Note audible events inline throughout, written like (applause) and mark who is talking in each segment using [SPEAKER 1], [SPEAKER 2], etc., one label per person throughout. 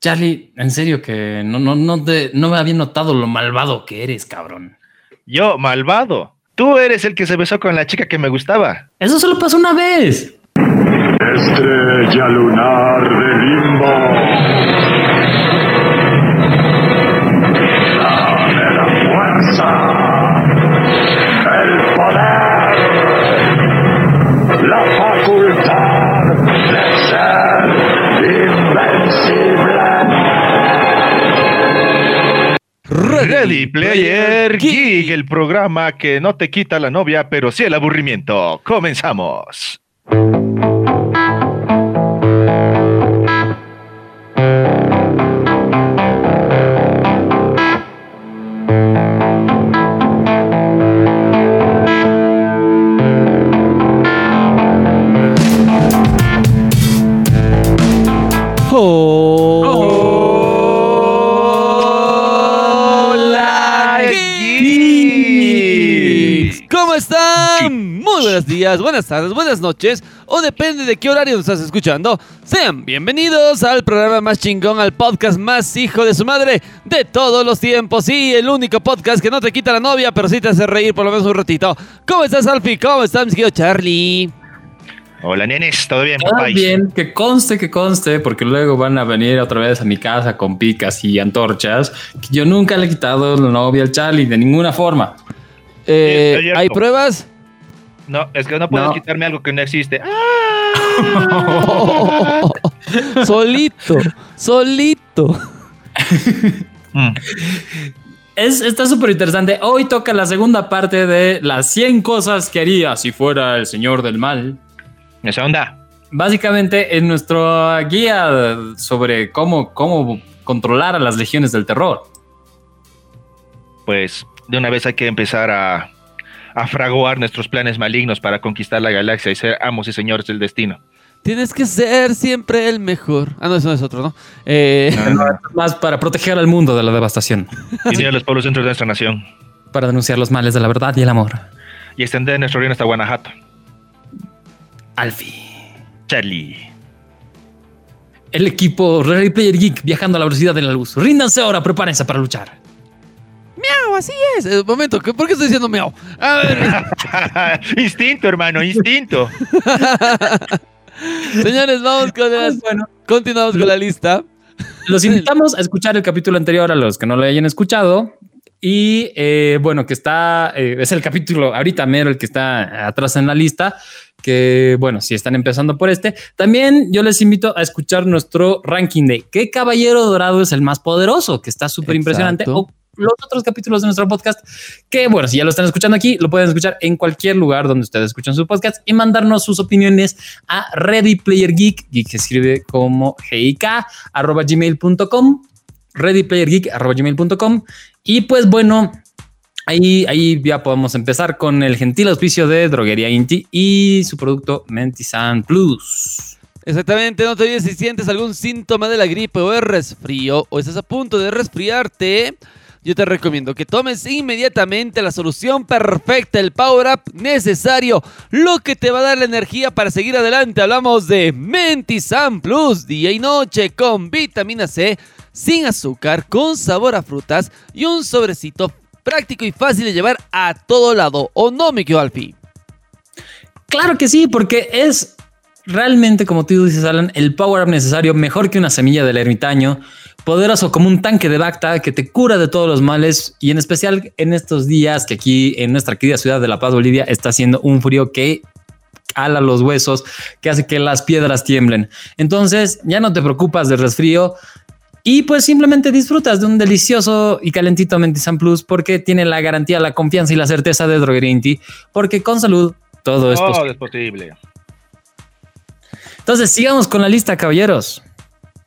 [SPEAKER 1] Charlie, en serio que no, no, no, no me había notado lo malvado que eres, cabrón.
[SPEAKER 2] Yo, malvado. Tú eres el que se besó con la chica que me gustaba.
[SPEAKER 1] Eso solo pasó una vez.
[SPEAKER 3] Estrella lunar de limbo.
[SPEAKER 2] Ready Player Geek, el programa que no te quita la novia, pero sí el aburrimiento. Comenzamos.
[SPEAKER 4] Muy buenos días, buenas tardes, buenas noches, o depende de qué horario nos estás escuchando. Sean bienvenidos al programa más chingón, al podcast más hijo de su madre de todos los tiempos. Sí, el único podcast que no te quita la novia, pero sí te hace reír por lo menos un ratito. ¿Cómo estás, Alfie? ¿Cómo estás, mi querido Charlie?
[SPEAKER 2] Hola, nenes, ¿todo bien,
[SPEAKER 1] Todo
[SPEAKER 2] papáis?
[SPEAKER 1] bien, que conste, que conste, porque luego van a venir otra vez a mi casa con picas y antorchas. Yo nunca le he quitado la novia al Charlie de ninguna forma.
[SPEAKER 4] Eh. ¿Hay pruebas?
[SPEAKER 2] No, es que no puedes
[SPEAKER 1] No.
[SPEAKER 2] quitarme algo que no existe. (laughs)
[SPEAKER 4] solito, solito.
[SPEAKER 2] Mm.
[SPEAKER 1] Es, está súper interesante. Hoy toca la segunda parte de las 100 cosas que haría si fuera el señor del mal.
[SPEAKER 2] Esa onda.
[SPEAKER 1] Básicamente, en nuestra guía sobre cómo, cómo controlar a las legiones del terror.
[SPEAKER 2] Pues de una vez hay que empezar a, a fraguar nuestros planes malignos para conquistar la galaxia y ser amos y señores del destino.
[SPEAKER 4] Tienes que ser siempre el mejor. Ah, no, eso no es otro, ¿no? Eh,
[SPEAKER 2] No, no, no. (laughs)
[SPEAKER 1] Más para proteger al mundo de la devastación.
[SPEAKER 2] Unir a los pueblos dentro de nuestra nación
[SPEAKER 1] Para denunciar los males de la verdad y el amor.
[SPEAKER 2] y extender nuestro reino hasta Guanajuato.
[SPEAKER 1] Alfie.
[SPEAKER 2] Charlie.
[SPEAKER 1] El equipo Ready Player Geek viajando a la velocidad de la luz. Ríndanse ahora, prepárense para luchar.
[SPEAKER 4] Miau, así es. Eh, momento, ¿qué- ¿por qué estoy diciendo miau? A ver, (laughs)
[SPEAKER 2] instinto, hermano, instinto. (laughs)
[SPEAKER 4] señores, vamos con las...
[SPEAKER 1] Bueno,
[SPEAKER 4] Continuamos con la lista.
[SPEAKER 1] los (laughs) invitamos a escuchar el capítulo anterior a los que no lo hayan escuchado. Y eh, bueno, que está, eh, es el capítulo ahorita mero el que está atrás en la lista. Que bueno, si están empezando por este, también yo les invito a escuchar nuestro ranking de qué caballero dorado es el más poderoso, que está súper impresionante. O los otros capítulos de nuestro podcast, que bueno, si ya lo están escuchando aquí, lo pueden escuchar en cualquier lugar donde ustedes escuchan su podcast y mandarnos sus opiniones a Ready Player Geek, geek se escribe como GIK, arroba gmail.com, readyplayergeek, arroba gmail.com. Y pues bueno, ahí, ahí ya podemos empezar con el gentil auspicio de Droguería Inti y su producto Mentisan Plus.
[SPEAKER 4] Exactamente, no te olvides si sientes algún síntoma de la gripe o el resfrío o estás a punto de resfriarte. Yo te recomiendo que tomes inmediatamente la solución perfecta, el power up necesario, lo que te va a dar la energía para seguir adelante. Hablamos de Mentisan Plus, día y noche con vitamina C, sin azúcar, con sabor a frutas y un sobrecito práctico y fácil de llevar a todo lado. ¿O no, mi Alfie?
[SPEAKER 1] Claro que sí, porque es realmente, como tú dices, Alan, el power up necesario, mejor que una semilla del ermitaño, poderoso como un tanque de Bacta que te cura de todos los males y en especial en estos días que aquí en nuestra querida ciudad de La Paz, Bolivia, está haciendo un frío que ala los huesos, que hace que las piedras tiemblen. Entonces ya no te preocupas del resfrío y pues simplemente disfrutas de un delicioso y calentito Mentisan Plus porque tiene la garantía, la confianza y la certeza de Droguería Inti, porque con salud todo es posible.
[SPEAKER 2] es posible.
[SPEAKER 1] Entonces sigamos con la lista, caballeros.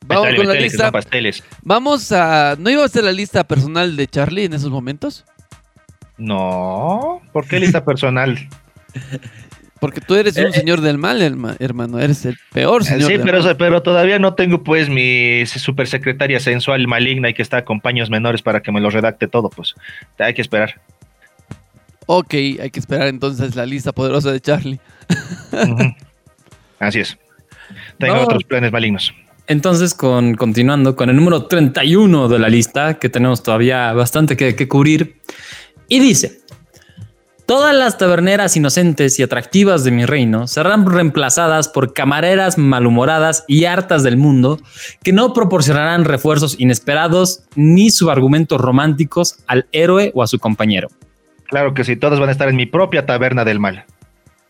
[SPEAKER 4] Vamos con la lista.
[SPEAKER 2] pasteles.
[SPEAKER 4] Vamos a. ¿No iba a ser la lista personal de Charlie en esos momentos?
[SPEAKER 2] No, ¿por qué lista personal? (laughs)
[SPEAKER 4] Porque tú eres un señor del mal, herma- hermano. Eres el peor señor
[SPEAKER 2] Eh, Sí,
[SPEAKER 4] del
[SPEAKER 2] pero,
[SPEAKER 4] mal.
[SPEAKER 2] pero todavía no tengo pues mi super secretaria sensual maligna y que está con paños menores para que me lo redacte todo, pues hay que esperar.
[SPEAKER 4] Ok, hay que esperar entonces la lista poderosa de Charlie. (laughs)
[SPEAKER 2] Así es. Tengo
[SPEAKER 1] No.
[SPEAKER 2] otros planes malignos.
[SPEAKER 1] Entonces con continuando con el número 31 de la lista, que tenemos todavía bastante que, que cubrir, y dice, Todas las taberneras inocentes y atractivas de mi reino serán reemplazadas por camareras malhumoradas y hartas del mundo que no proporcionarán refuerzos inesperados ni subargumentos románticos al héroe o a su compañero.
[SPEAKER 2] Claro que sí, todos van a estar en mi propia taberna del mal.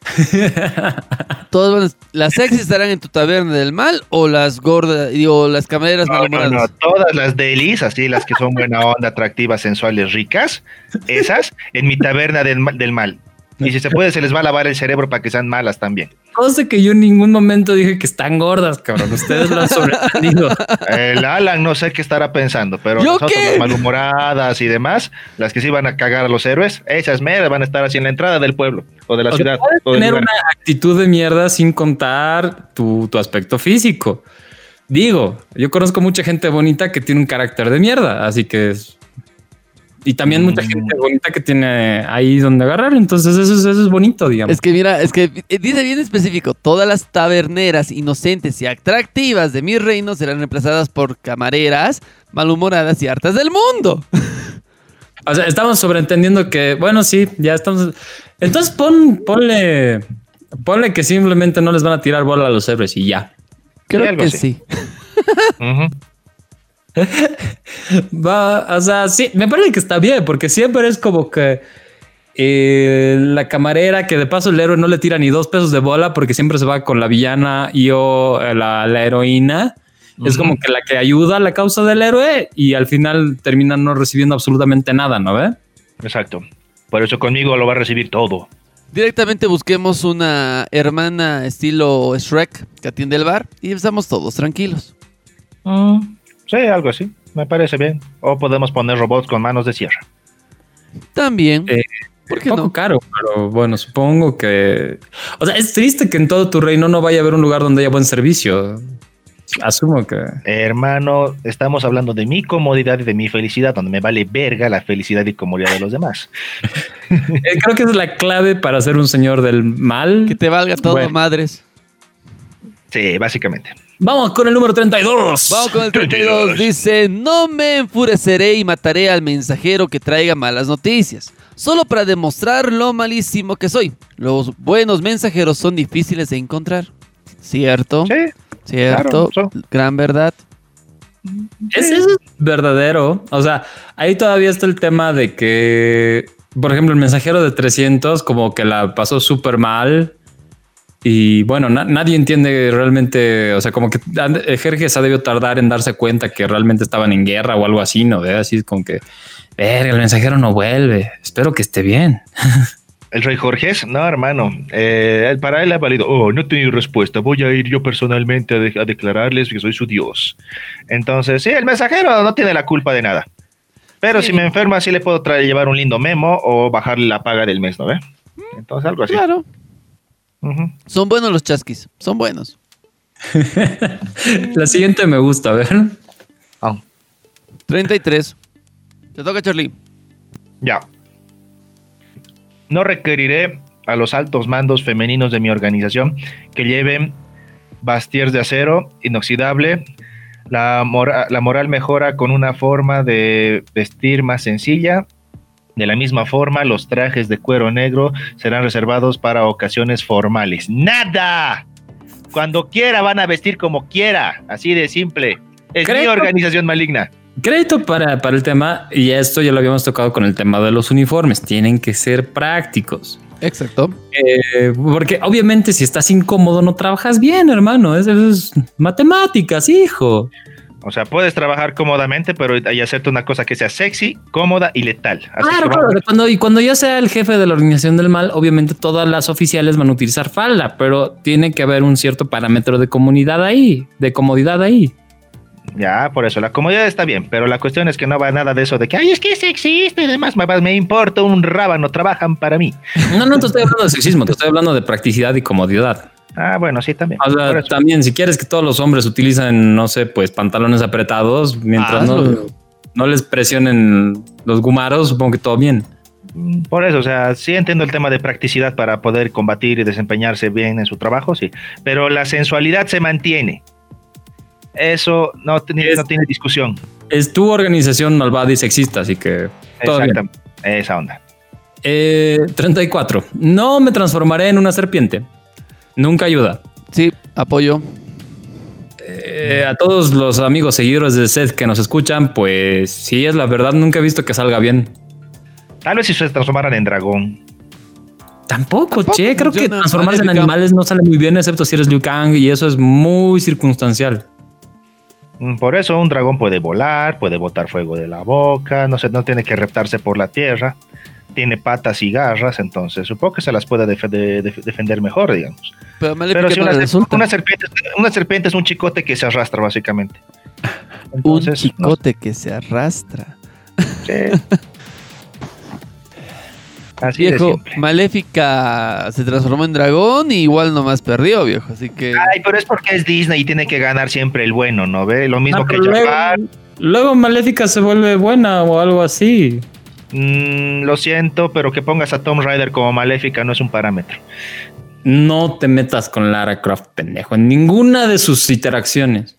[SPEAKER 4] A- ¿Las sexy estarán en tu taberna del mal o las gordas, digo, las camareras
[SPEAKER 2] No, no, no, todas las delis, así las que son buena onda, atractivas, sensuales, ricas, esas en mi taberna del, del mal. Y si se puede, se les va a lavar el cerebro para que sean malas también.
[SPEAKER 1] Cosa que yo en ningún momento dije que están gordas, cabrón. Ustedes lo han sobreentendido.
[SPEAKER 2] El Alan no sé qué estará pensando, pero
[SPEAKER 4] ¿Yo
[SPEAKER 2] nosotros
[SPEAKER 4] qué?
[SPEAKER 2] las malhumoradas y demás, las que sí van a cagar a los héroes, esas meras van a estar así en la entrada del pueblo o de la
[SPEAKER 1] O
[SPEAKER 2] ciudad. o
[SPEAKER 1] tener una actitud de mierda sin contar tu, tu aspecto físico. Digo, yo conozco mucha gente bonita que tiene un carácter de mierda, así que es- y también mucha
[SPEAKER 2] Mm.
[SPEAKER 1] gente bonita que tiene ahí donde agarrar. Entonces, eso, es- eso es bonito, digamos.
[SPEAKER 4] Es que mira, es que eh, dice bien específico, todas las taberneras inocentes y atractivas de mi reino serán reemplazadas por camareras malhumoradas y hartas del mundo. (laughs)
[SPEAKER 1] O sea, estamos sobreentendiendo que, bueno, sí, ya estamos. Entonces, pon, ponle, ponle que simplemente no les van a tirar bola a los héroes y ya.
[SPEAKER 4] Creo que
[SPEAKER 2] así.
[SPEAKER 4] sí.
[SPEAKER 2] Ujú.
[SPEAKER 1] Va, o sea, sí, me parece que está bien, porque siempre es como que eh, la camarera que de paso el héroe no le tira ni dos pesos de bola porque siempre se va con la villana y o eh, la, la heroína. Es como que la que ayuda a la causa del héroe y al final termina no recibiendo absolutamente nada, ¿no ve?
[SPEAKER 2] Exacto. Por eso conmigo lo va a recibir todo.
[SPEAKER 4] Directamente busquemos una hermana estilo Shrek que atiende el bar y estamos todos tranquilos.
[SPEAKER 2] Sí, algo así. Me parece bien. O podemos poner robots con manos de sierra.
[SPEAKER 4] También.
[SPEAKER 1] Eh,
[SPEAKER 4] ¿Por qué
[SPEAKER 1] poco
[SPEAKER 4] no?
[SPEAKER 1] caro, pero bueno, supongo que. O sea, es triste que en todo tu reino no vaya a haber un lugar donde haya buen servicio. Asumo que.
[SPEAKER 2] Hermano, estamos hablando de mi comodidad y de mi felicidad, donde me vale verga la felicidad y comodidad de los demás. (laughs)
[SPEAKER 1] Eh, creo que es la clave para ser un señor del mal.
[SPEAKER 4] Que te valga todo,
[SPEAKER 1] Bueno.
[SPEAKER 4] madres.
[SPEAKER 2] Sí, básicamente.
[SPEAKER 1] Vamos con el número 32.
[SPEAKER 4] Vamos con el 32. Dice, no me enfureceré y mataré al mensajero que traiga malas noticias. Solo para demostrar lo malísimo que soy. Los buenos mensajeros son difíciles de encontrar. ¿Cierto?
[SPEAKER 2] Sí,
[SPEAKER 4] ¿Cierto?
[SPEAKER 2] claro,
[SPEAKER 4] Gran verdad.
[SPEAKER 1] Es verdadero. O sea, ahí todavía está el tema de que, por ejemplo, el mensajero de 300 como que la pasó súper mal. Y bueno, na- nadie entiende realmente, o sea, como que Jerjes ha debido tardar en darse cuenta que realmente estaban en guerra o algo así, ¿no? ¿Ve? Así es como que, verga, el mensajero no vuelve. Espero que esté bien. (laughs)
[SPEAKER 2] El rey Jorges, no, hermano. eh, para él ha valido. Oh, no he tenido respuesta. Voy a ir yo personalmente a, de- a declararles que soy su dios. Entonces, sí, el mensajero no tiene la culpa de nada. Pero
[SPEAKER 4] Sí.
[SPEAKER 2] si me enferma, sí le puedo traer, llevar un lindo memo o bajarle la paga del mes, ¿no ve? Entonces, algo así.
[SPEAKER 4] Claro. Son buenos los chasquis. Son buenos. (laughs)
[SPEAKER 1] La siguiente me gusta, a ver.
[SPEAKER 2] Ah,
[SPEAKER 4] 33. Te toca, Charlie.
[SPEAKER 2] ya. No requeriré a los altos mandos femeninos de mi organización que lleven bastiers de acero inoxidable. La, mora- la moral mejora con una forma de vestir más sencilla. De la misma forma, los trajes de cuero negro serán reservados para ocasiones formales. ¡Nada! Cuando quiera van a vestir como quiera. Así de simple. Es mi
[SPEAKER 1] Creo-
[SPEAKER 2] organización maligna.
[SPEAKER 1] Crédito para, para el tema, y esto ya lo habíamos tocado con el tema de los uniformes, tienen que ser prácticos.
[SPEAKER 4] Exacto.
[SPEAKER 1] Eh, porque obviamente si estás incómodo no trabajas bien, hermano. Es, es matemáticas, hijo.
[SPEAKER 2] O sea, puedes trabajar cómodamente, pero y hacerte una cosa que sea sexy, cómoda y letal. Así
[SPEAKER 1] Claro, claro. Cuando, y cuando yo sea el jefe de la organización del mal, obviamente todas las oficiales van a utilizar falda, pero tiene que haber un cierto parámetro de comunidad ahí, de comodidad ahí.
[SPEAKER 2] Ya, por eso, la comodidad está bien, pero la cuestión es que no va nada de eso de que, ay, es que es sexista y demás, me, me importa un rábano, trabajan para mí.
[SPEAKER 1] No, no te estoy hablando de sexismo, te estoy hablando de practicidad y comodidad.
[SPEAKER 2] Ah, bueno, sí, también.
[SPEAKER 1] O sea, también, si quieres que todos los hombres utilicen, no sé, pues pantalones apretados, mientras no,
[SPEAKER 4] Hazlo.
[SPEAKER 1] no les presionen los gumaros, supongo que todo bien.
[SPEAKER 2] Mm, Por eso, o sea, sí entiendo el tema de practicidad para poder combatir y desempeñarse bien en su trabajo, sí, pero la sensualidad se mantiene. eso no, tiene-
[SPEAKER 1] Es-
[SPEAKER 2] no tiene discusión.
[SPEAKER 1] Es tu organización malvada y sexista, así que todo bien.
[SPEAKER 2] Exactamente. Esa onda.
[SPEAKER 1] Eh, 34. No me transformaré en una serpiente. Nunca ayuda.
[SPEAKER 4] Sí, apoyo.
[SPEAKER 1] Eh, a todos los amigos seguidores de Seth que nos escuchan, pues sí, es la verdad, nunca he visto que salga bien.
[SPEAKER 2] Tal vez si se transformaran en dragón.
[SPEAKER 1] Tampoco,
[SPEAKER 4] Tampoco
[SPEAKER 1] che, creo que transformarse en animales no sale muy bien, excepto si eres Liu Kang, y eso es muy circunstancial.
[SPEAKER 2] Mm, Por eso un dragón puede volar, puede botar fuego de la boca, no, se, no tiene que reptarse por la tierra, tiene patas y garras, entonces supongo que se las puede defender, def- defender mejor, digamos.
[SPEAKER 4] Pero Maléfica
[SPEAKER 2] Pero si una, una serpiente, una serpiente es un chicote que se arrastra, básicamente. (laughs)
[SPEAKER 4] Un
[SPEAKER 2] no
[SPEAKER 4] chicote que se arrastra. (laughs)
[SPEAKER 2] Así
[SPEAKER 4] Viejo. Maléfica se transformó en dragón y igual nomás perdió, viejo. Así que.
[SPEAKER 2] Ay, pero es porque es Disney y tiene que ganar siempre el bueno, ¿no ve? Lo mismo
[SPEAKER 1] Ah,
[SPEAKER 2] que
[SPEAKER 1] luego,
[SPEAKER 2] Jafar.
[SPEAKER 1] luego Maléfica se vuelve buena o algo así.
[SPEAKER 2] Mm, lo siento, pero que pongas a Tom Rider como maléfica no es un parámetro.
[SPEAKER 1] No te metas con Lara Croft, pendejo, en ninguna de sus interacciones.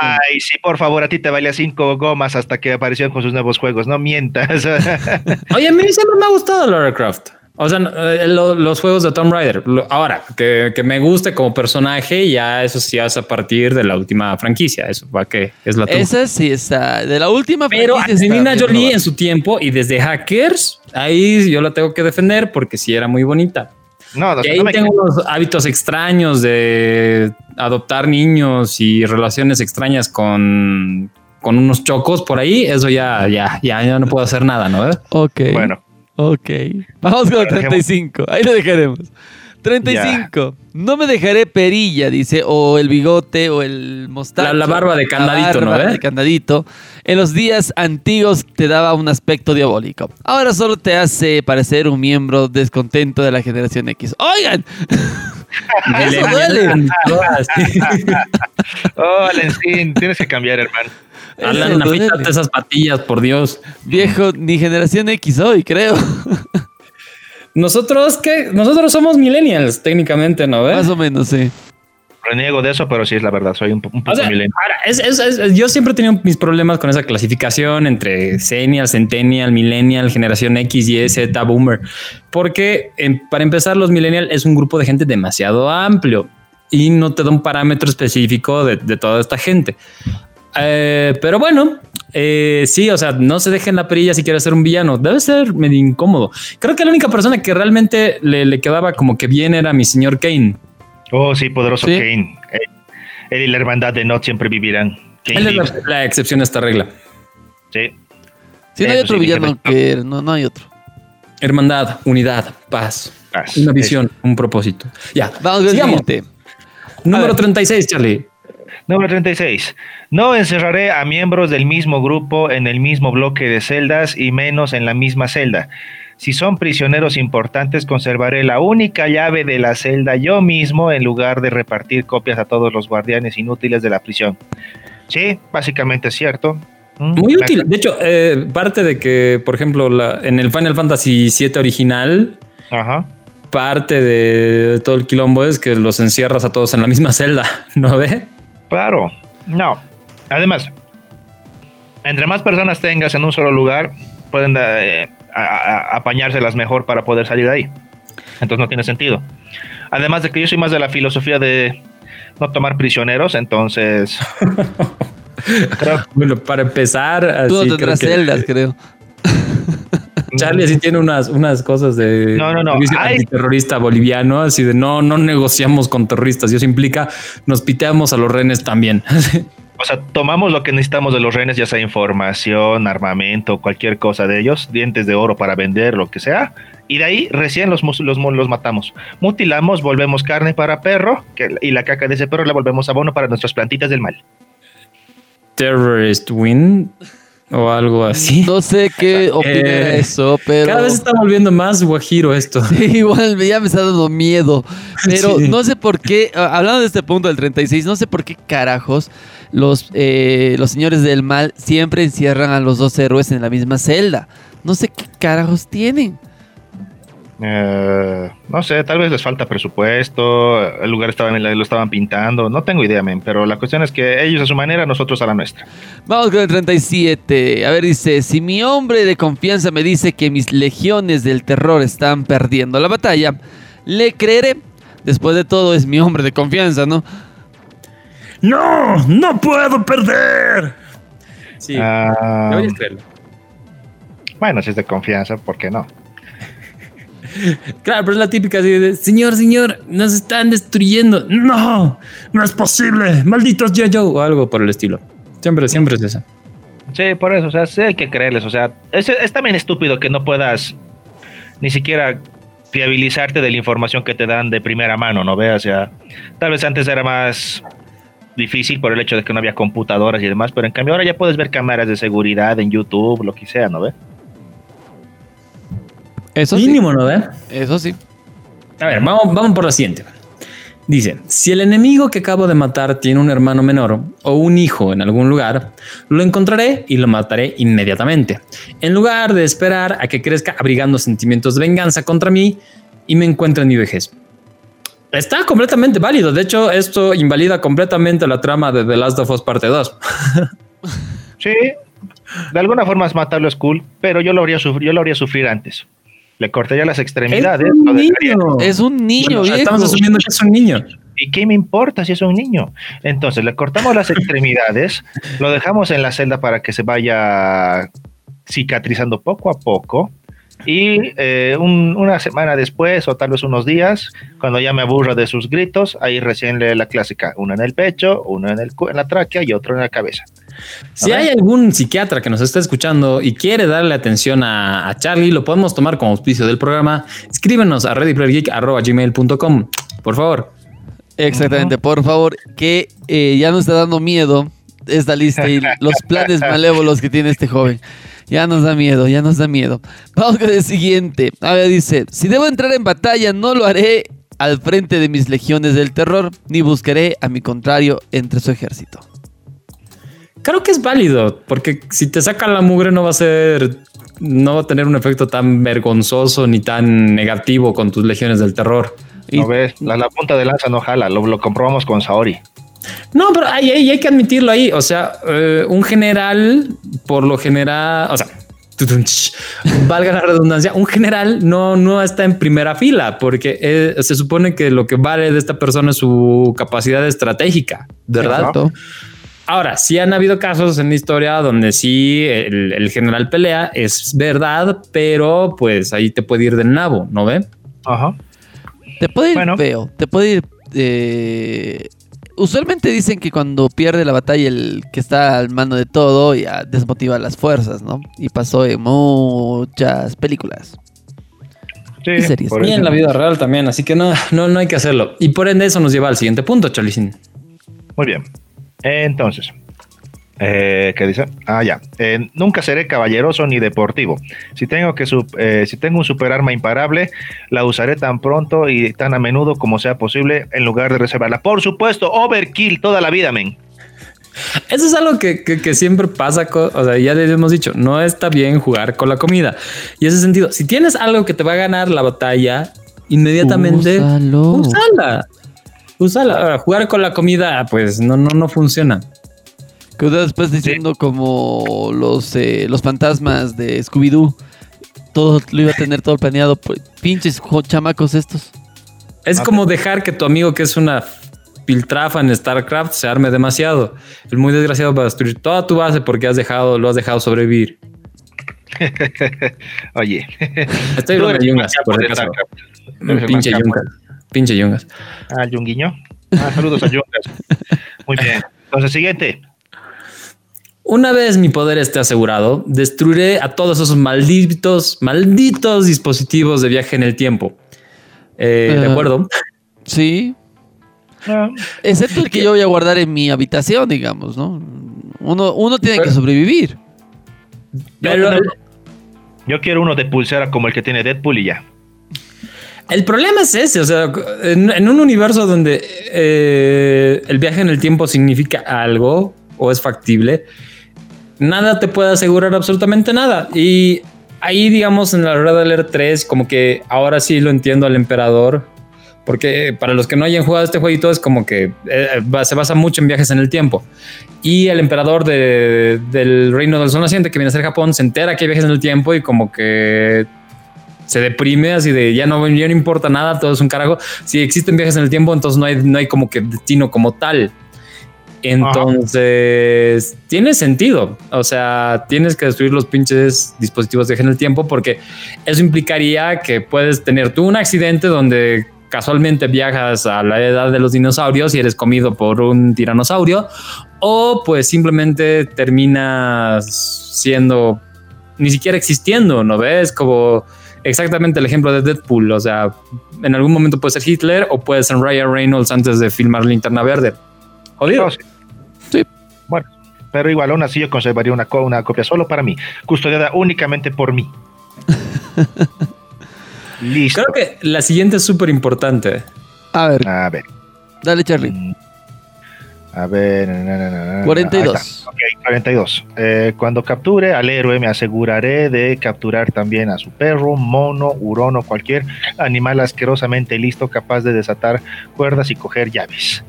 [SPEAKER 2] Ay, sí, por favor, a ti te valía cinco gomas hasta que aparecieron con sus nuevos juegos. No mientas. (laughs)
[SPEAKER 1] Oye, a mí siempre me ha gustado Lara Croft. O sea, eh, lo- los juegos de Tomb Raider. Lo- Ahora, que, que me guste como personaje, ya eso sí es a partir de la última franquicia. Eso va que es la.
[SPEAKER 4] Esa sí está. De la última
[SPEAKER 1] Pero
[SPEAKER 4] franquicia está
[SPEAKER 1] Angelina Jolie
[SPEAKER 4] probada.
[SPEAKER 1] en su tiempo y desde Hackers, ahí yo la tengo que defender porque sí era muy bonita.
[SPEAKER 2] no,
[SPEAKER 1] Y
[SPEAKER 2] no
[SPEAKER 1] ahí
[SPEAKER 2] me-
[SPEAKER 1] tengo unos hábitos extraños de adoptar niños y relaciones extrañas con, con unos chocos por ahí. Eso ya, ya, ya, ya no puedo hacer nada, ¿no?
[SPEAKER 4] Ok.
[SPEAKER 2] Bueno,
[SPEAKER 4] Ok. Vamos con el
[SPEAKER 2] Bueno,
[SPEAKER 4] 35. Ahí lo dejaremos. 35. No me dejaré perilla, dice, o el bigote, o el mostacho.
[SPEAKER 1] La- la barba de candadito,
[SPEAKER 4] la
[SPEAKER 1] ¿no
[SPEAKER 4] barba
[SPEAKER 1] ve?
[SPEAKER 4] de candadito. En los días antiguos te daba un aspecto diabólico. Ahora solo te hace parecer un miembro descontento de la generación X. ¡Oigan! (laughs) Eso duele. (laughs)
[SPEAKER 2] oh, Alentín, tienes que cambiar, hermano.
[SPEAKER 1] Alan, afeítate esas patillas, por Dios.
[SPEAKER 4] Viejo, ni generación X hoy, creo.
[SPEAKER 1] Nosotros, ¿qué? Nosotros somos millennials, técnicamente, ¿no? ¿Ves?
[SPEAKER 4] Más o menos, sí.
[SPEAKER 2] Reniego de eso, pero sí es la verdad, soy un, po- un poco
[SPEAKER 1] O sea,
[SPEAKER 2] milenio.
[SPEAKER 1] ahora, es- es- es- yo siempre he tenido mis problemas con esa clasificación entre Senial, Centennial, Millennial, Generación X, Y, Z, Boomer. Porque em, para empezar, los Millennial es un grupo de gente demasiado amplio y no te da un parámetro específico de, de toda esta gente. Eh, pero bueno, eh, sí, o sea, no se dejen la perilla si quieres ser un villano. Debe ser medio incómodo. Creo que la única persona que realmente le, le quedaba como que bien era mi señor Kane.
[SPEAKER 2] Oh, sí, poderoso
[SPEAKER 4] Sí.
[SPEAKER 2] Kane. Eh, Él y la hermandad de Not siempre vivirán. Kane
[SPEAKER 1] Él es la, la excepción a esta regla.
[SPEAKER 2] Sí.
[SPEAKER 4] Si no hay
[SPEAKER 2] Eso
[SPEAKER 4] otro
[SPEAKER 2] sí,
[SPEAKER 4] villano que no, no hay otro.
[SPEAKER 1] Hermandad, unidad, paz,
[SPEAKER 2] Paz.
[SPEAKER 1] una visión, un propósito. Ya,
[SPEAKER 4] Vamos
[SPEAKER 1] sigamos.
[SPEAKER 4] siguiente.
[SPEAKER 1] Número
[SPEAKER 4] ver.
[SPEAKER 1] 36, Charlie.
[SPEAKER 2] Número 36. No encerraré a miembros del mismo grupo en el mismo bloque de celdas y menos en la misma celda. Si son prisioneros importantes, conservaré la única llave de la celda yo mismo en lugar de repartir copias a todos los guardianes inútiles de la prisión. Sí, básicamente es cierto. Mm,
[SPEAKER 1] Muy útil. De hecho, eh, parte de que, por ejemplo, la- en el Final Fantasy VII original,
[SPEAKER 2] Ajá.
[SPEAKER 1] parte de todo el quilombo es que los encierras a todos en la misma (laughs) celda, ¿no ve?
[SPEAKER 2] Claro. No. Además, entre más personas tengas en un solo lugar, pueden eh, a- a- apañárselas mejor para poder salir de ahí. Entonces no tiene sentido. Además de que yo soy más de la filosofía de no tomar prisioneros, entonces (laughs) creo
[SPEAKER 1] Bueno, para empezar,
[SPEAKER 4] Tú no tendrás
[SPEAKER 1] creo que
[SPEAKER 4] celdas, creo. (laughs)
[SPEAKER 1] Charlie sí tiene unas, unas cosas de
[SPEAKER 2] No, no, no.
[SPEAKER 1] servicio
[SPEAKER 2] Ay.
[SPEAKER 1] antiterrorista boliviano, así de no, no negociamos con terroristas. Y eso implica nos piteamos a los renes también. (laughs)
[SPEAKER 2] O sea, tomamos lo que necesitamos de los renes, ya sea información, armamento, cualquier cosa de ellos, dientes de oro para vender, lo que sea, y de ahí recién los, los, los matamos. Mutilamos, volvemos carne para perro, que, y la caca de ese perro la volvemos abono para nuestras plantitas del mal.
[SPEAKER 1] Terrorist win o algo así.
[SPEAKER 4] No sé qué opinar (laughs)
[SPEAKER 1] Eh,
[SPEAKER 4] eso, pero.
[SPEAKER 1] Cada vez está volviendo más guajiro esto. (laughs)
[SPEAKER 4] Sí, igual ya me está dando miedo. (laughs) Pero
[SPEAKER 1] Sí.
[SPEAKER 4] no sé por qué, ah, hablando de este punto del 36, no sé por qué carajos los, eh, los señores del mal siempre encierran a los dos héroes en la misma celda. No sé qué carajos tienen.
[SPEAKER 2] Eh, no sé, tal vez les falta presupuesto, el lugar estaba lo estaban pintando, no tengo idea, men, pero la cuestión es que ellos a su manera, nosotros a la nuestra.
[SPEAKER 4] Vamos con el 37. A ver, dice, si mi hombre de confianza me dice que mis legiones del terror están perdiendo la batalla, le creeré. Después de todo, es mi hombre de confianza, ¿no?
[SPEAKER 1] ¡No! ¡No puedo perder! Sí,
[SPEAKER 2] Ah, bueno, si es de confianza, ¿por qué no?
[SPEAKER 1] Claro, pero es la típica así de, señor, señor, nos están destruyendo. No, no es posible. Malditos yo-yo o algo por el estilo. Siempre, siempre es esa.
[SPEAKER 2] Sí, por eso, o sea, sí hay que creerles, o sea, es, también estúpido que no puedas ni siquiera fiabilizarte de la información que te dan de primera mano, ¿no veas? O sea, tal vez antes era más difícil por el hecho de que no había computadoras y demás, pero en cambio ahora ya puedes ver cámaras de seguridad en YouTube, lo que sea, ¿no ves?
[SPEAKER 4] Eso sí.
[SPEAKER 1] Mínimo, ¿no ve?
[SPEAKER 4] Eso sí.
[SPEAKER 1] A ver, vamos, vamos por la siguiente. Dice, si el enemigo que acabo de matar tiene un hermano menor o un hijo en algún lugar, lo encontraré y lo mataré inmediatamente, en lugar de esperar a que crezca abrigando sentimientos de venganza contra mí y me encuentre en mi vejez. Está completamente válido. De hecho, esto invalida completamente la trama de The Last of Us Parte 2. (laughs)
[SPEAKER 2] Sí, de alguna forma es matarlo es cool, pero yo lo habría, yo lo habría sufrir antes. Le cortaría las extremidades.
[SPEAKER 1] Es un niño.
[SPEAKER 4] Es un niño,
[SPEAKER 1] Bueno,
[SPEAKER 4] viejo.
[SPEAKER 1] estamos asumiendo que es un niño.
[SPEAKER 2] ¿Y qué me importa si es un niño? Entonces le cortamos las extremidades, lo dejamos en la celda para que se vaya cicatrizando poco a poco. Y eh, un- una semana después, o tal vez unos días, cuando ya me aburra de sus gritos, ahí recién lee la clásica: uno en el pecho, uno en, el, cu- en la tráquea y otro en la cabeza.
[SPEAKER 1] Si hay algún psiquiatra que nos está escuchando y quiere darle atención a, a Charlie, lo podemos tomar como auspicio del programa. Escríbenos a readyplayergeek.com, por favor.
[SPEAKER 4] Exactamente, por favor, que eh, ya nos está dando miedo esta lista y (laughs) los planes malévolos que tiene este joven. Ya nos da miedo, ya nos da miedo. Vamos con el siguiente. A ver, dice, si debo entrar en batalla, no lo haré al frente de mis legiones del terror, ni buscaré a mi contrario entre su ejército.
[SPEAKER 1] Creo que es válido, porque si te sacan la mugre no va a ser, no va a tener un efecto tan vergonzoso ni tan negativo con tus legiones del terror.
[SPEAKER 4] Y-
[SPEAKER 2] ¿No ves? La, la punta de lanza no jala, lo, lo comprobamos con Saori.
[SPEAKER 1] No, pero hay, hay, hay que admitirlo ahí. O sea, eh, un general, por lo general, o sea, tutunch, valga la redundancia, un general no, no está en primera fila porque eh, se supone que lo que vale de esta persona es su capacidad estratégica, ¿verdad?
[SPEAKER 4] Exacto.
[SPEAKER 1] Ahora, sí han habido casos en la historia donde sí el, el general pelea, es verdad, pero pues ahí te puede ir del nabo, ¿no ve?
[SPEAKER 2] Ajá.
[SPEAKER 4] Te puede ir
[SPEAKER 2] Bueno.
[SPEAKER 4] feo, te puede ir... eh, Usualmente dicen que cuando pierde la batalla el que está al mando de todo ya desmotiva las fuerzas, ¿no? Y pasó en muchas películas.
[SPEAKER 2] Sí,
[SPEAKER 4] Y series.
[SPEAKER 2] por
[SPEAKER 1] Y en la vida real también, así que no, no, no hay que hacerlo. Y por ende eso nos lleva al siguiente punto, Chalicín.
[SPEAKER 2] Muy bien. Entonces, eh, ¿qué dice? Ah, ya. Eh, nunca seré caballeroso ni deportivo. Si tengo que eh, si tengo un superarma imparable, la usaré tan pronto y tan a menudo como sea posible en lugar de reservarla. Por supuesto, overkill toda la vida, men.
[SPEAKER 1] Eso es algo que, que- que siempre pasa, o sea, ya les hemos dicho, no está bien jugar con la comida. Y ese sentido, si tienes algo que te va a ganar la batalla, inmediatamente úsala. Úsala. Ahora, jugar con la comida, pues no, no, no funciona.
[SPEAKER 4] Que después diciendo como los, eh, los fantasmas de Scooby-Doo. Todo lo iba a tener todo planeado. Pues, pinches chamacos estos.
[SPEAKER 1] Es
[SPEAKER 2] Ah,
[SPEAKER 1] como dejar que tu amigo, que es una piltrafa en StarCraft, se arme demasiado. El muy desgraciado va a destruir toda tu base porque has dejado, lo has dejado sobrevivir. (laughs)
[SPEAKER 2] Oye.
[SPEAKER 1] Estoy
[SPEAKER 2] eres
[SPEAKER 1] de Yungas, por
[SPEAKER 2] el
[SPEAKER 1] Pinche. Yungas. Pinche Yungas.
[SPEAKER 2] Ah, Yunguiño. Ah, saludos a Yungas. (laughs) Muy bien. Entonces, siguiente.
[SPEAKER 1] Una vez mi poder esté asegurado, destruiré a todos esos malditos, malditos dispositivos de viaje en el tiempo. Eh, ¿De
[SPEAKER 4] Ah.
[SPEAKER 1] acuerdo?
[SPEAKER 4] Sí.
[SPEAKER 2] Ah,
[SPEAKER 4] Excepto el que yo voy a guardar en mi habitación, digamos, ¿no? Uno, uno tiene que sobrevivir.
[SPEAKER 1] Pero
[SPEAKER 2] Yo quiero uno de pulsera como el que tiene Deadpool y ya.
[SPEAKER 1] El problema es ese, o sea, en, un universo donde eh, el viaje en el tiempo significa algo o es factible, nada te puede asegurar absolutamente nada. Y ahí, digamos, en la Red Alert 3, como que ahora sí lo entiendo al emperador. Porque para los que no hayan jugado este jueguito es como que eh, se basa mucho en viajes en el tiempo. Y el emperador de- del reino del sol naciente que viene a ser Japón se entera que hay viajes en el tiempo y como que se deprime así de ya no, ya no importa nada, todo es un carajo. Si existen viajes en el tiempo, entonces no hay, no hay como que destino como tal. Entonces, tiene sentido. O sea, tienes que destruir los pinches dispositivos de en el tiempo porque eso implicaría que puedes tener tú un accidente donde casualmente viajas a la edad de los dinosaurios y eres comido por un tiranosaurio o pues simplemente terminas siendo ni siquiera existiendo, ¿no ves? Como exactamente el ejemplo de Deadpool, o sea, en algún momento puede ser Hitler o puede ser Ryan Reynolds antes de filmar Linterna Verde. Jodido.
[SPEAKER 2] No, sí.
[SPEAKER 4] Sí.
[SPEAKER 2] Bueno, pero igual aún así yo conservaría una, co- una copia solo para mí, custodiada únicamente por mí. (laughs) Listo.
[SPEAKER 1] Creo que la siguiente es súper importante.
[SPEAKER 4] A ver,
[SPEAKER 2] A ver.
[SPEAKER 4] dale, Charlie.
[SPEAKER 2] mm, A ver. na, na, na, na, na.
[SPEAKER 4] 42.
[SPEAKER 2] Ahí está. Ok, 42. Eh, cuando capture al héroe, me aseguraré de capturar también a su perro, mono, hurón o cualquier animal asquerosamente listo capaz de desatar cuerdas y coger llaves.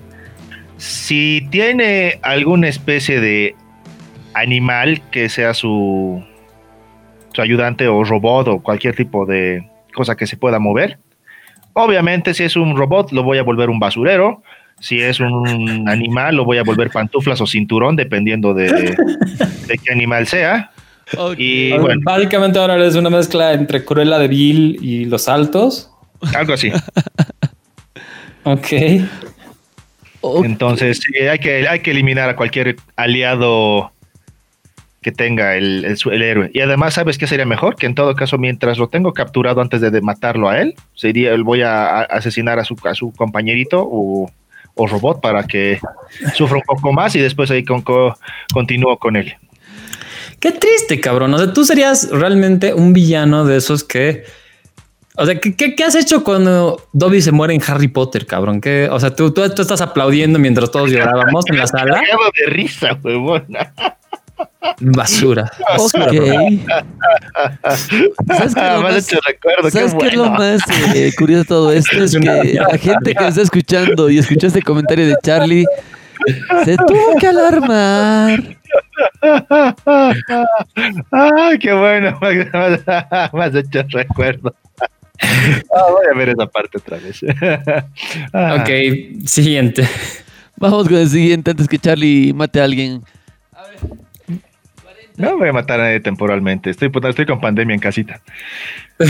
[SPEAKER 2] Si tiene alguna especie de animal que sea su, su ayudante o robot o cualquier tipo de cosa que se pueda mover, obviamente si es un robot lo voy a volver un basurero. Si es un animal, lo voy a volver pantuflas o cinturón, dependiendo de, de qué animal sea. Y bueno,
[SPEAKER 1] Básicamente ahora es una mezcla entre Cruella de Vil y Los Altos.
[SPEAKER 2] algo así.
[SPEAKER 1] Ok.
[SPEAKER 2] Entonces, sí, hay que, hay que eliminar a cualquier aliado que tenga el, el héroe. Y además, ¿sabes qué sería mejor? Que en todo caso, mientras lo tengo capturado antes de, de matarlo a él, sería voy a, a asesinar a su, a su compañerito o, o robot para que sufra un poco más y después ahí con, co- continúo con él.
[SPEAKER 1] Qué triste, cabrón. O sea, tú serías realmente un villano de esos que. O sea, ¿qué, qué, qué has hecho cuando Dobby se muere en Harry Potter, cabrón? ¿Qué, o sea, tú, tú, tú estás aplaudiendo mientras todos llorábamos en la sala. (laughs)
[SPEAKER 2] De risa, huevón.
[SPEAKER 1] Basura.
[SPEAKER 4] Ok. ¿Sabes qué es
[SPEAKER 2] Ah,
[SPEAKER 4] lo más,
[SPEAKER 2] hecho recuerdo, qué
[SPEAKER 4] ¿sabes qué es lo más eh, curioso de todo esto? Es que la gente que está escuchando y escuchó este comentario de Charlie se tuvo que alarmar.
[SPEAKER 2] Ay, qué bueno. (laughs) Me has hecho recuerdo. Ah, voy a ver esa parte otra vez. Ah,
[SPEAKER 1] Ok, siguiente.
[SPEAKER 4] Vamos con el siguiente antes que Charlie mate a alguien.
[SPEAKER 2] No voy a matar a nadie temporalmente. Estoy, estoy con pandemia en casita. (laughs)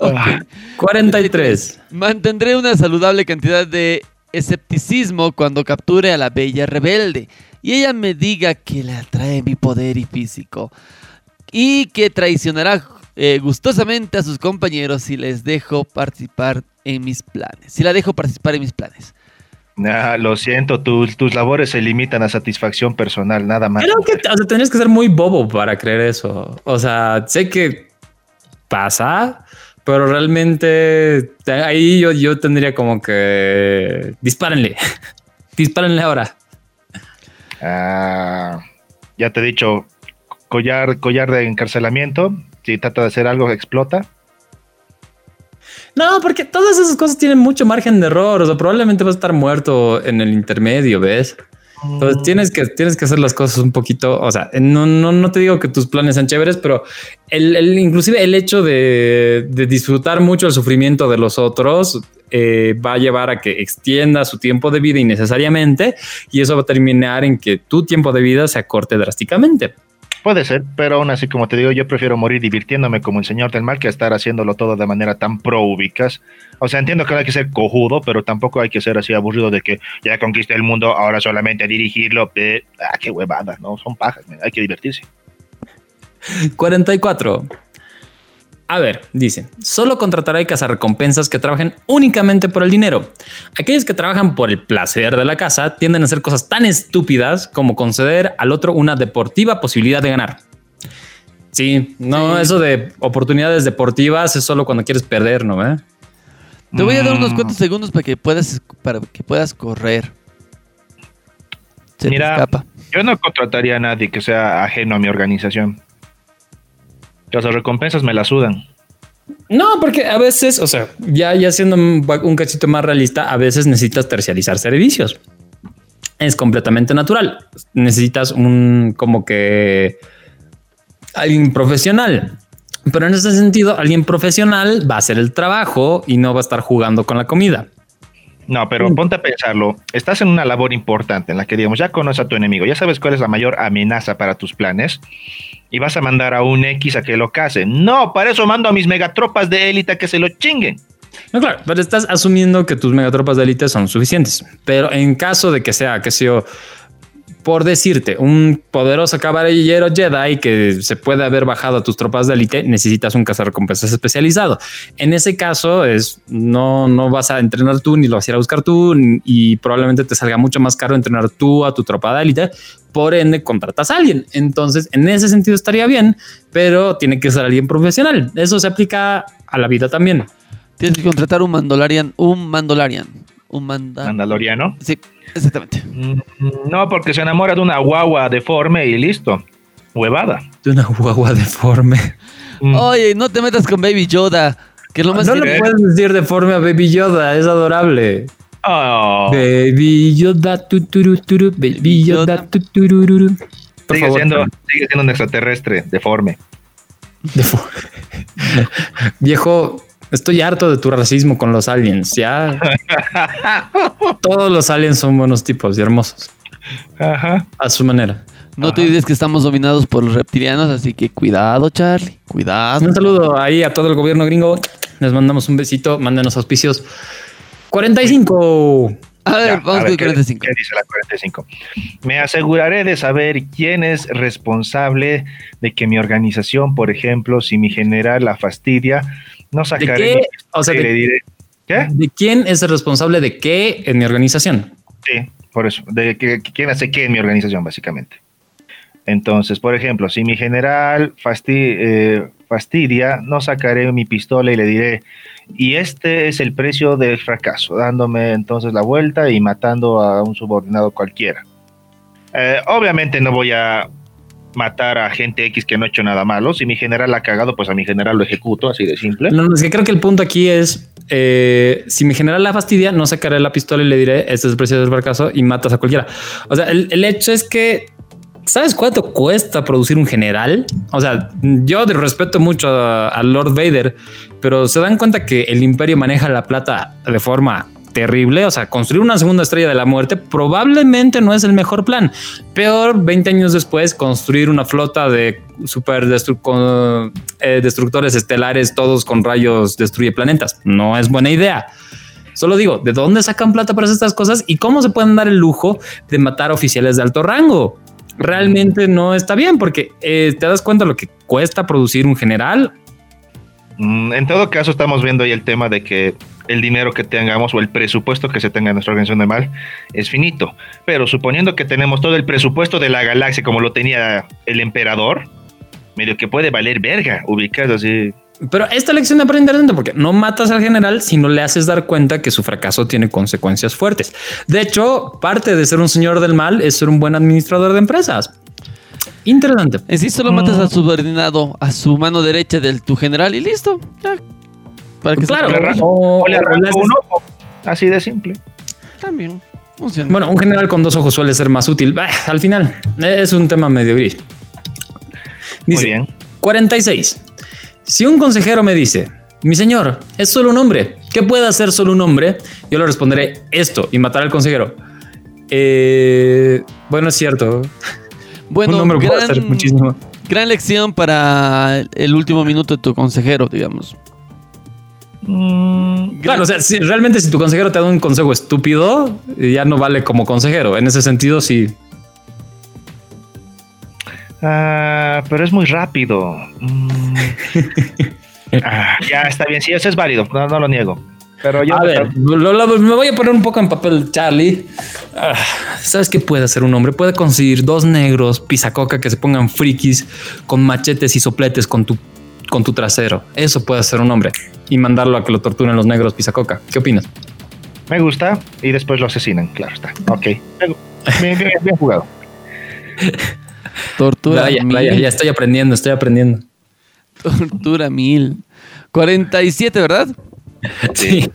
[SPEAKER 2] Ah,
[SPEAKER 1] 43.
[SPEAKER 4] Mantendré una saludable cantidad de escepticismo cuando capture a la bella rebelde y ella me diga que le atrae mi poder y físico y que traicionará eh, gustosamente a sus compañeros si les dejo participar en mis planes. Si la dejo participar en mis planes.
[SPEAKER 2] Nah, lo siento, tus, tus labores se limitan a satisfacción personal, nada más.
[SPEAKER 1] Creo que o sea, tendrías que ser muy bobo para creer eso. O sea, sé que pasa, pero realmente te- ahí yo, yo tendría como que dispárenle. (laughs) dispárenle ahora.
[SPEAKER 2] Ah, ya te he dicho, collar, collar de encarcelamiento. Si trata de hacer algo, explota.
[SPEAKER 1] No, porque todas esas cosas tienen mucho margen de error. O sea, probablemente vas a estar muerto en el intermedio, ¿ves? Entonces tienes que, tienes que hacer las cosas un poquito, o sea, no, no, no te digo que tus planes sean chéveres, pero el, el- inclusive el hecho de, de disfrutar mucho el sufrimiento de los otros eh, va a llevar a que extienda su tiempo de vida innecesariamente y eso va a terminar en que tu tiempo de vida se acorte drásticamente.
[SPEAKER 2] Puede ser, pero aún así, como te digo, yo prefiero morir divirtiéndome como el señor del mal que estar haciéndolo todo de manera tan pro ubicas. O sea, entiendo que no hay que ser cojudo, pero tampoco hay que ser así aburrido de que ya conquisté el mundo, ahora solamente dirigirlo. eh, ah, qué huevada, no, son pajas, hay que divertirse.
[SPEAKER 1] 44. A ver, dice, solo contratará y cazarrecompensas que trabajen únicamente por el dinero. Aquellos que trabajan por el placer de la casa tienden a hacer cosas tan estúpidas como conceder al otro una deportiva posibilidad de ganar. Sí, no,
[SPEAKER 4] Sí.
[SPEAKER 1] eso de oportunidades deportivas es solo cuando quieres perder, ¿no? ¿Eh?
[SPEAKER 4] Te voy a dar unos
[SPEAKER 2] Mm.
[SPEAKER 4] cuantos segundos para que puedas, para que puedas correr. Se
[SPEAKER 2] Mira. Yo no contrataría a nadie que sea ajeno a mi organización. Las recompensas me la sudan.
[SPEAKER 1] No, porque a veces, o sea, ya, ya siendo un, un cachito más realista, a veces necesitas tercializar servicios. Es completamente natural. Necesitas un como que alguien profesional. Pero en ese sentido, alguien profesional va a hacer el trabajo y no va a estar jugando con la comida.
[SPEAKER 2] No, pero ponte a pensarlo. Estás en una labor importante en la que, digamos, ya conoces a tu enemigo, ya sabes cuál es la mayor amenaza para tus planes y vas a mandar a un X a que lo case. No, para eso mando a mis megatropas de élite a que se lo chinguen.
[SPEAKER 1] No, claro, pero estás asumiendo que tus megatropas de élite son suficientes. Pero en caso de que sea, que sea, por decirte, un poderoso caballero Jedi que se puede haber bajado a tus tropas de élite, necesitas un cazarrecompensas especializado. En ese caso, es no, no vas a entrenar tú ni lo vas a ir a buscar tú y probablemente te salga mucho más caro entrenar tú a tu tropa de élite. Por ende, contratas a alguien. Entonces, en ese sentido estaría bien, pero tiene que ser alguien profesional. Eso se aplica a la vida también.
[SPEAKER 4] Tienes que contratar un Mandalorian, un Mandalorian, un manda...
[SPEAKER 2] Mandaloriano.
[SPEAKER 4] Sí, exactamente.
[SPEAKER 2] Mm, No, porque se enamora de una guagua deforme y listo. Huevada.
[SPEAKER 1] De una guagua deforme.
[SPEAKER 2] Mm.
[SPEAKER 4] Oye, no te metas con Baby Yoda, que es lo más
[SPEAKER 1] No
[SPEAKER 4] que-
[SPEAKER 1] le puedes decir deforme a Baby Yoda, es adorable.
[SPEAKER 2] Oh,
[SPEAKER 1] Baby Yoda, tuturu, turu, Baby Yoda, tutururu. Por
[SPEAKER 2] sigue,
[SPEAKER 1] favor,
[SPEAKER 2] siendo, sigue siendo un extraterrestre deforme.
[SPEAKER 1] defo- (laughs) Viejo, estoy harto de tu racismo con los aliens. Ya (laughs) todos los aliens son buenos tipos y hermosos
[SPEAKER 2] Ajá.
[SPEAKER 1] a su manera.
[SPEAKER 4] No te olvides que estamos dominados por los reptilianos, así que cuidado, Charlie. Cuidado.
[SPEAKER 1] Un saludo ahí a todo el gobierno gringo. Les mandamos un besito. Mándenos auspicios. 45.
[SPEAKER 4] A ver,
[SPEAKER 2] Ya,
[SPEAKER 4] vamos
[SPEAKER 2] a
[SPEAKER 4] con
[SPEAKER 2] ver,
[SPEAKER 4] el
[SPEAKER 2] ¿qué-
[SPEAKER 4] 45.
[SPEAKER 2] ¿Qué dice la 45? Me aseguraré de saber quién es responsable de que mi organización, por ejemplo, si mi general la fastidia, no
[SPEAKER 1] ¿De
[SPEAKER 2] sacaré
[SPEAKER 1] qué?
[SPEAKER 2] mi
[SPEAKER 1] O sea, de,
[SPEAKER 2] diré, ¿qué?
[SPEAKER 1] ¿de quién es el responsable de qué en mi organización?
[SPEAKER 2] Sí, por eso, de que, quién hace qué en mi organización, básicamente. Entonces, por ejemplo, si mi general eh, fastidia, no sacaré mi pistola y le diré, y este es el precio del fracaso, dándome entonces la vuelta y matando a un subordinado cualquiera. Eh, obviamente no voy a matar a gente X que no ha hecho nada malo. Si mi general ha cagado, pues a mi general lo ejecuto, así de simple.
[SPEAKER 1] No, no, es que creo que el punto aquí es eh, si mi general la fastidia, no sacaré la pistola y le diré este es el del fracaso y matas a cualquiera. O sea, el, el hecho es que ¿sabes cuánto cuesta producir un general? O sea, yo respeto mucho a, a Lord Vader, pero se dan cuenta que el imperio maneja la plata de forma terrible. O sea, construir una segunda estrella de la muerte probablemente no es el mejor plan. Peor, 20 años después, construir una flota de super eh, destructores estelares, todos con rayos destruye planetas. No es buena idea. Solo digo, ¿de dónde sacan plata para estas cosas y cómo se pueden dar el lujo de matar oficiales de alto rango? Realmente no está bien porque eh, te das cuenta lo que cuesta producir un general.
[SPEAKER 2] Mm, En todo caso, estamos viendo ahí el tema de que el dinero que tengamos o el presupuesto que se tenga en nuestra organización de mal es finito. Pero suponiendo que tenemos todo el presupuesto de la galaxia como lo tenía el emperador, medio que puede valer verga, ubicado así.
[SPEAKER 1] Pero esta lección me parece interesante porque no matas al general si no le haces dar cuenta que su fracaso tiene consecuencias fuertes. De hecho, parte de ser un señor del mal es ser un buen administrador de empresas. Interesante.
[SPEAKER 4] En sí solo matas al subordinado, a su mano derecha del tu general y listo. Ya. Para que se-
[SPEAKER 1] Claro.
[SPEAKER 2] O le arranco,
[SPEAKER 1] o-
[SPEAKER 2] o le
[SPEAKER 1] o
[SPEAKER 2] arranco
[SPEAKER 1] le haces-
[SPEAKER 2] un ojo, así de simple.
[SPEAKER 4] También funciona.
[SPEAKER 1] Bueno, un general con dos ojos suele ser más útil. Bah, al final es un tema medio gris.
[SPEAKER 2] Muy
[SPEAKER 1] Dice,
[SPEAKER 2] bien.
[SPEAKER 1] 46. Si un consejero me dice, mi señor, es solo un hombre, ¿qué puede hacer solo un hombre? Yo le responderé esto y matar al consejero. Eh, bueno, es cierto. (laughs)
[SPEAKER 4] bueno,
[SPEAKER 1] un hombre puede
[SPEAKER 4] gran,
[SPEAKER 1] hacer muchísimo.
[SPEAKER 4] gran lección para el último minuto de tu consejero, digamos.
[SPEAKER 2] Mm,
[SPEAKER 1] Claro, o sea, si, realmente si tu consejero te da un consejo estúpido, ya no vale como consejero. En ese sentido, sí.
[SPEAKER 2] ah, pero es muy rápido. Mm. (laughs) Ah, ya está bien, sí, eso es válido, no, no lo niego. Pero yo
[SPEAKER 1] A ver, lo- lo- me voy a poner un poco en papel, Charlie. Ah, ¿Sabes qué puede hacer un hombre? Puede conseguir dos negros, pisacoca que se pongan frikis con machetes y sopletes con tu, con tu trasero. Eso puede hacer un hombre y mandarlo a que lo torturen los negros pisacoca. ¿Qué opinas?
[SPEAKER 2] me gusta y después lo asesinan, claro está. Ok. Bien, bien- bien jugado.
[SPEAKER 4] Tortura.
[SPEAKER 1] Vaya,
[SPEAKER 4] mil.
[SPEAKER 1] vaya, ya estoy aprendiendo, estoy aprendiendo.
[SPEAKER 4] Tortura mil. 47, ¿verdad?
[SPEAKER 1] Sí.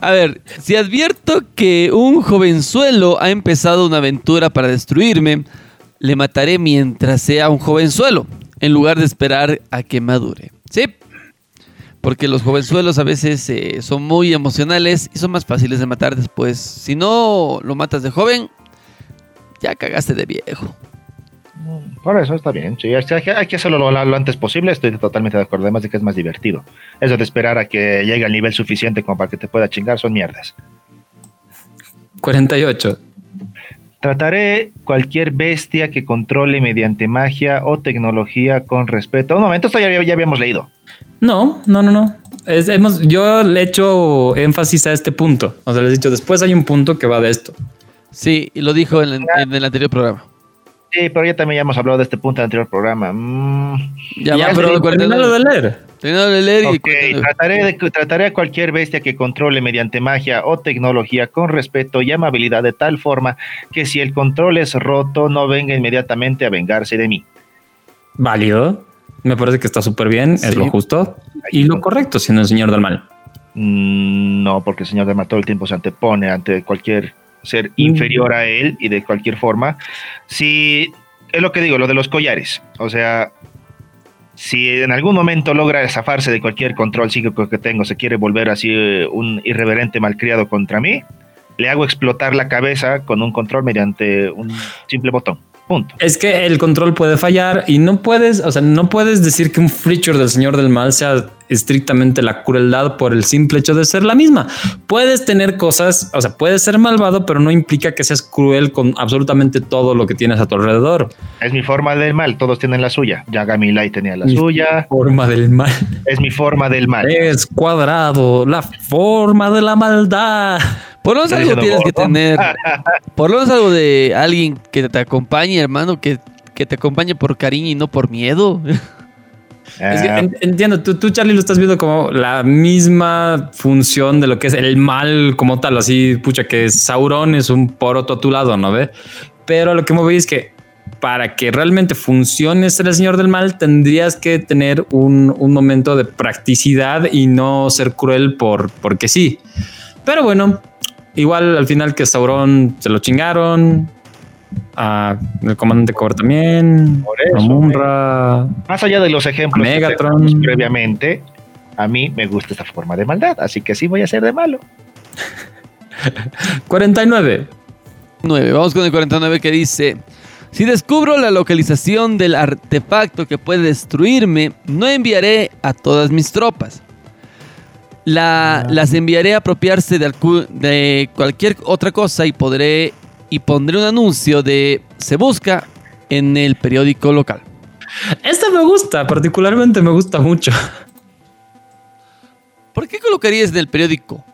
[SPEAKER 4] A ver, si advierto que un jovenzuelo ha empezado una aventura para destruirme, le mataré mientras sea un jovenzuelo, en lugar de esperar a que madure. ¿Sí? Porque los jovenzuelos a veces eh, son muy emocionales y son más fáciles de matar después. Si no lo matas de joven, ya cagaste de viejo.
[SPEAKER 2] Por eso está bien. Sí, hay que hacerlo lo, lo antes posible. Estoy totalmente de acuerdo. Además de que es más divertido. Eso de esperar a que llegue al nivel suficiente como para que te pueda chingar son mierdas.
[SPEAKER 1] 48.
[SPEAKER 2] Trataré cualquier bestia que controle mediante magia o tecnología con respeto. Un momento, esto ya, ya habíamos leído.
[SPEAKER 1] No, no, no, no. Es- hemos, yo le he hecho énfasis a este punto. O sea, les he dicho, después hay un punto que va de esto.
[SPEAKER 4] Sí, y lo dijo en, en el anterior programa.
[SPEAKER 2] Sí, pero ya también ya hemos hablado de este punto en el anterior programa. Mm,
[SPEAKER 4] Ya,
[SPEAKER 1] Ya, pero
[SPEAKER 4] con el 49.
[SPEAKER 1] terminalo de leer.
[SPEAKER 4] Terminalo de leer y
[SPEAKER 2] ok,
[SPEAKER 4] 49.
[SPEAKER 2] trataré, de, trataré a cualquier bestia que controle mediante magia o tecnología con respeto y amabilidad de tal forma que si el control es roto no venga inmediatamente a vengarse de mí.
[SPEAKER 1] Válido. Me parece que está súper bien.
[SPEAKER 4] Sí.
[SPEAKER 1] Es lo justo y lo correcto siendo el señor del mal.
[SPEAKER 2] Mm, no, porque el señor de todo el tiempo se antepone ante cualquier ser inferior a él y de cualquier forma. Si es lo que digo, lo de los collares. O sea, si en algún momento logra zafarse de cualquier control psíquico que tengo, se quiere volver así eh, un irreverente malcriado contra mí, le hago explotar la cabeza con un control mediante un simple botón. Punto.
[SPEAKER 1] Es que el control puede fallar y no puedes, o sea, no puedes decir que un feature del señor del mal sea estrictamente la crueldad por el simple hecho de ser la misma. Puedes tener cosas, o sea, puedes ser malvado, pero no implica que seas cruel con absolutamente todo lo que tienes a tu alrededor.
[SPEAKER 2] Es mi forma del mal, todos tienen la suya. Yagami Light tenía la
[SPEAKER 1] Mi
[SPEAKER 2] suya.
[SPEAKER 1] Forma del mal.
[SPEAKER 2] Es mi forma del mal.
[SPEAKER 1] Es cuadrado, la forma de la maldad.
[SPEAKER 4] Por lo menos algo tienes que tener. (laughs) Por lo menos algo de alguien que te acompañe, hermano, que, que te acompañe por cariño y no por miedo.
[SPEAKER 1] Es que
[SPEAKER 2] Ah,
[SPEAKER 1] en- entiendo, tú, tú, Charlie, lo estás viendo como la misma función de lo que es el mal como tal, así, pucha, que Sauron es un poroto a tu lado, ¿no ve? Pero lo que me voy es que para que realmente funcione ser el señor del mal, tendrías que tener un, un momento de practicidad y no ser cruel por, porque sí. Pero bueno, igual al final que Sauron se lo chingaron, a el comandante Cobra también,
[SPEAKER 2] Por eso,
[SPEAKER 1] a
[SPEAKER 2] Más allá de los ejemplos que
[SPEAKER 1] Megatron.
[SPEAKER 2] tenemos previamente, a mí me gusta esta forma de maldad, así que sí voy a ser de malo. (laughs)
[SPEAKER 1] 49.
[SPEAKER 4] 9. Vamos con el 49 que dice: Si descubro la localización del artefacto que puede destruirme, no enviaré a todas mis tropas. La- las enviaré a apropiarse de, cualquier otra cosa y podré y pondré un anuncio de se busca en el periódico local.
[SPEAKER 1] Esta me gusta, particularmente me gusta mucho.
[SPEAKER 4] ¿Por qué colocarías en el periódico?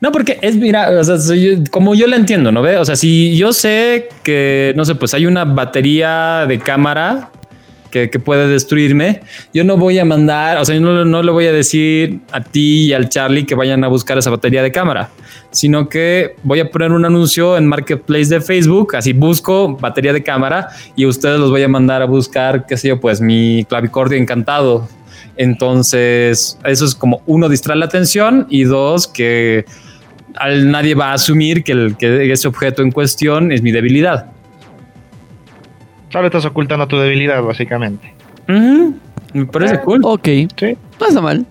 [SPEAKER 1] No, porque es, mira, o sea, soy- como yo la entiendo, ¿no ve? O sea, si yo sé que, no sé, pues hay una batería de cámara que, que puede destruirme, yo no voy a mandar, o sea, yo no, no le voy a decir a ti y al Charlie que vayan a buscar esa batería de cámara, sino que voy a poner un anuncio en Marketplace de Facebook, así busco batería de cámara y ustedes los voy a mandar a buscar, qué sé yo, pues mi clavicordio encantado. Entonces, eso es como uno, distrae la atención y dos, que al, nadie va a asumir que, el, que ese objeto en cuestión es mi debilidad.
[SPEAKER 2] Solo estás ocultando tu debilidad, básicamente.
[SPEAKER 1] Me parece cool.
[SPEAKER 4] Ok,
[SPEAKER 2] Sí.
[SPEAKER 4] no está mal.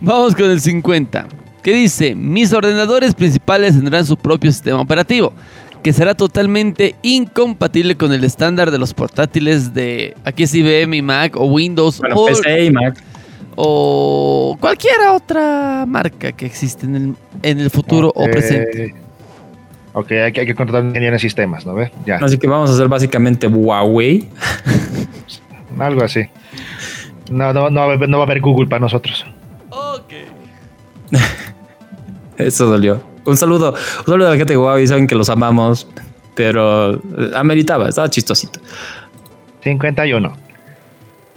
[SPEAKER 4] Vamos con el 50, que dice, mis ordenadores principales tendrán su propio sistema operativo, que será totalmente incompatible con el estándar de los portátiles de, aquí es IBM y Mac o Windows
[SPEAKER 1] Bueno,
[SPEAKER 4] o,
[SPEAKER 1] PC y Mac.
[SPEAKER 4] o cualquier otra marca que existe en el, en el futuro o presente.
[SPEAKER 2] Ok, hay que, hay que contratar un ingeniero en sistemas, ¿no ves? Ya,
[SPEAKER 1] Así que vamos a hacer básicamente Huawei. (laughs)
[SPEAKER 2] algo así. No, no, no, va a haber- no va a haber Google para nosotros.
[SPEAKER 4] Ok. (laughs)
[SPEAKER 1] Eso dolió. Un saludo, un saludo a la gente de Huawei. Saben que los amamos, pero eh, ameritaba, estaba chistosito.
[SPEAKER 2] 51.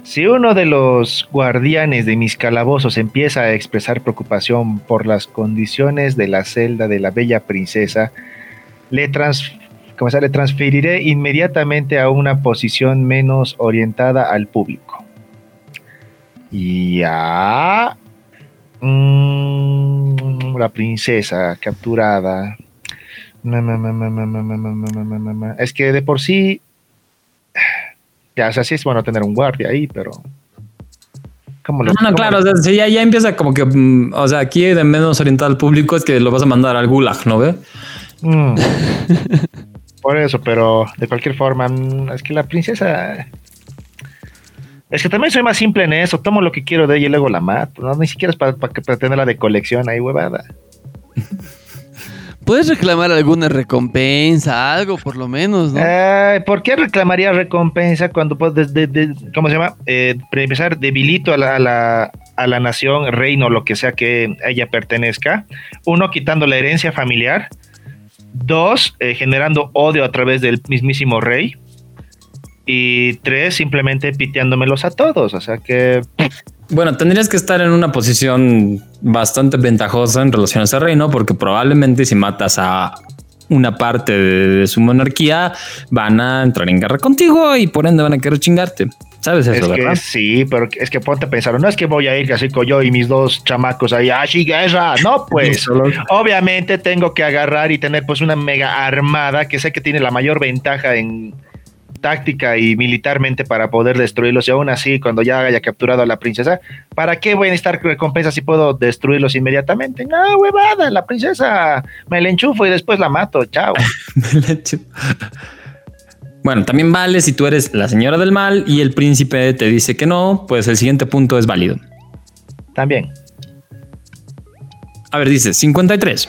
[SPEAKER 2] Si uno de los guardianes de mis calabozos empieza a expresar preocupación por las condiciones de la celda de la bella princesa, le, trans, como sea, le transferiré inmediatamente a una posición menos orientada al público. Ya. Mm, la princesa capturada. Es que de por sí. Ya, o sea, sí es bueno tener un guardia ahí, pero. ¿Cómo lo,
[SPEAKER 1] no, no, claro,
[SPEAKER 2] lo...
[SPEAKER 1] o ya, ya, empieza como que, o sea, aquí de menos orientar al público es que lo vas a mandar al gulag, ¿no ve?
[SPEAKER 2] Mm. (laughs) Por eso, pero de cualquier forma, mm, es que la princesa. Es que también soy más simple en eso. Tomo lo que quiero de ella y luego la mato. No, ni siquiera es para, para, tenerla de colección ahí, huevada. (laughs)
[SPEAKER 4] Puedes reclamar alguna recompensa, algo por lo menos, ¿no?
[SPEAKER 2] Ay, ¿Por qué reclamaría recompensa cuando puedes, de- de- ¿cómo se llama? Eh, para empezar, debilito a la, a, la, a la nación, reino, lo que sea que ella pertenezca. Uno, quitando la herencia familiar. Dos, eh, generando odio a través del mismísimo rey. Y tres, simplemente piteándomelos a todos. O sea que
[SPEAKER 1] Bueno, tendrías que estar en una posición bastante ventajosa en relación a ese reino, porque probablemente si matas a una parte de su monarquía, van a entrar en guerra contigo y por ende van a querer chingarte. ¿Sabes eso,
[SPEAKER 2] es
[SPEAKER 1] verdad?
[SPEAKER 2] que sí, pero es que ponte a pensar, no es que voy a ir así con yo y mis dos chamacos ahí, ¡ah, sí, guerra! No, (laughs) pues. Obviamente tengo que agarrar y tener pues una mega armada que sé que tiene la mayor ventaja en táctica y militarmente para poder destruirlos y aún así cuando ya haya capturado a la princesa, ¿para qué voy a necesitar recompensa si puedo destruirlos inmediatamente? No, huevada, la princesa me la enchufo y después la mato, chao. (laughs)
[SPEAKER 1] Bueno, también vale si tú eres la señora del mal y el príncipe te dice que no, pues el siguiente punto es válido.
[SPEAKER 2] También.
[SPEAKER 1] A ver, dice 53.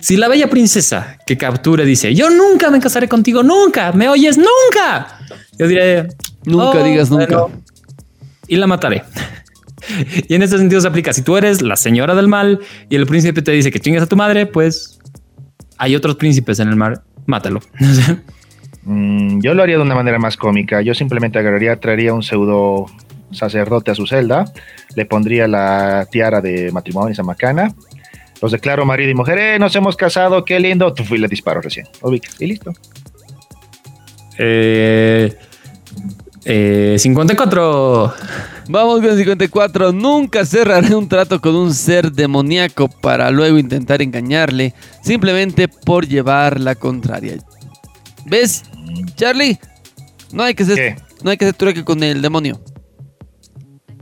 [SPEAKER 1] Si la bella princesa que captura dice, yo nunca me casaré contigo, nunca, me oyes, nunca. Yo diré,
[SPEAKER 4] Nunca
[SPEAKER 1] "Oh,
[SPEAKER 4] digas nunca.
[SPEAKER 1] bueno", y la mataré. (laughs) y en este sentido se aplica, si tú eres la señora del mal y el príncipe te dice que chingas a tu madre, pues hay otros príncipes en el mar, mátalo. (laughs)
[SPEAKER 2] Mm, yo lo haría de una manera más cómica. Yo simplemente agarraría, traería un pseudo sacerdote a su celda, le pondría la tiara de matrimonio, esa macana, los declaro marido y mujer, eh, nos hemos casado, qué lindo, y le disparo recién, ubica, y listo.
[SPEAKER 1] Eh, eh, 54.
[SPEAKER 4] Vamos con 54. Nunca cerraré un trato con un ser demoníaco para luego intentar engañarle simplemente por llevar la contraria. ¿Ves, Charlie? No hay que ser,
[SPEAKER 2] ¿Qué?
[SPEAKER 4] no hay que ser trueque con el demonio.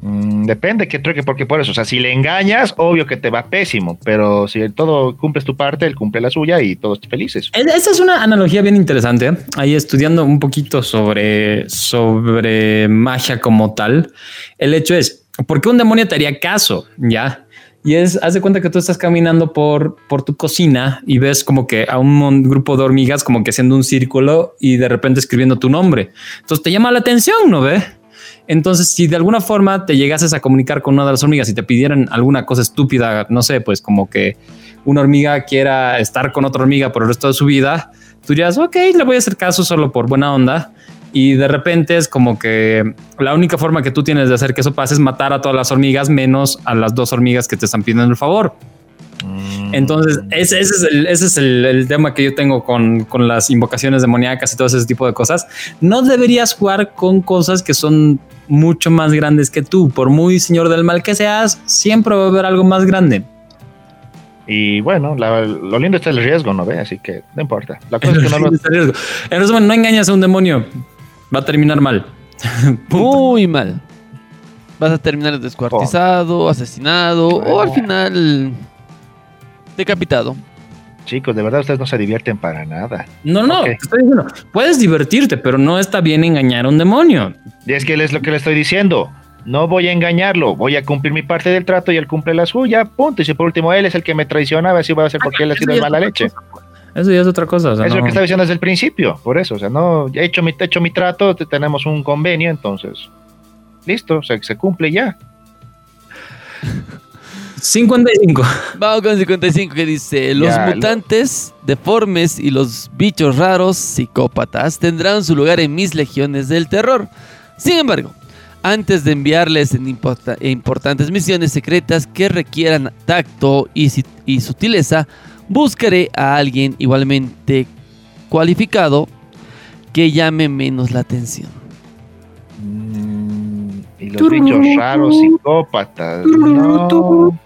[SPEAKER 2] Mm, depende qué trueque, porque por eso, o sea, si le engañas, obvio que te va pésimo, pero si todo cumples tu parte, él cumple la suya y todos felices.
[SPEAKER 1] Esa es una analogía bien interesante. ¿eh? Ahí estudiando un poquito sobre, sobre magia como tal. El hecho es, ¿por qué un demonio te haría caso? Ya. Y es, haz de cuenta que tú estás caminando por, por tu cocina y ves como que a un grupo de hormigas como que haciendo un círculo y de repente escribiendo tu nombre. Entonces te llama la atención, ¿no ve? Entonces, si de alguna forma te llegases a comunicar con una de las hormigas y te pidieran alguna cosa estúpida, no sé, pues como que una hormiga quiera estar con otra hormiga por el resto de su vida, tú dirías, ok, le voy a hacer caso solo por buena onda. Y de repente es como que la única forma que tú tienes de hacer que eso pase es matar a todas las hormigas, menos a las dos hormigas que te están pidiendo el favor.
[SPEAKER 2] Mm,
[SPEAKER 1] Entonces, ese, ese es, el, ese es el, el tema que yo tengo con, con las invocaciones demoníacas y todo ese tipo de cosas. No deberías jugar con cosas que son mucho más grandes que tú. Por muy señor del mal que seas, siempre va a haber algo más grande.
[SPEAKER 2] Y bueno, la- lo lindo está el riesgo, ¿no ve? Así que no importa. La (laughs) cosa es que no lo,
[SPEAKER 1] En resumen, no engañas a un demonio. Va a terminar mal. (laughs)
[SPEAKER 4] Muy mal. Vas a terminar descuartizado, asesinado o al final decapitado.
[SPEAKER 2] Chicos, de verdad ustedes no se divierten para nada.
[SPEAKER 1] No, no, te estoy diciendo, puedes divertirte, pero no está bien engañar a un demonio.
[SPEAKER 2] Y es que es lo que le estoy diciendo. No voy a engañarlo, voy a cumplir mi parte del trato y él cumple la suya, punto. Y si por último él es el que me traicionaba, así va a ser porque él ha sido de mala leche. Eso
[SPEAKER 1] ya es otra cosa. o sea,
[SPEAKER 2] es lo
[SPEAKER 1] no.
[SPEAKER 2] que estaba diciendo desde el principio, por eso. O sea, no, ya he hecho mi, he hecho mi trato, te- tenemos un convenio, entonces, listo, se, se cumple ya.
[SPEAKER 1] 55.
[SPEAKER 4] Vamos con 55 que dice, los
[SPEAKER 2] Ya, lo-
[SPEAKER 4] mutantes, deformes y los bichos raros, psicópatas, tendrán su lugar en mis legiones del terror. Sin embargo, antes de enviarles en importa- en importantes misiones secretas que requieran tacto y, y sutileza, buscaré a alguien igualmente cualificado que llame menos la atención.
[SPEAKER 2] Mm, Y los bichos raros, psicópatas. No,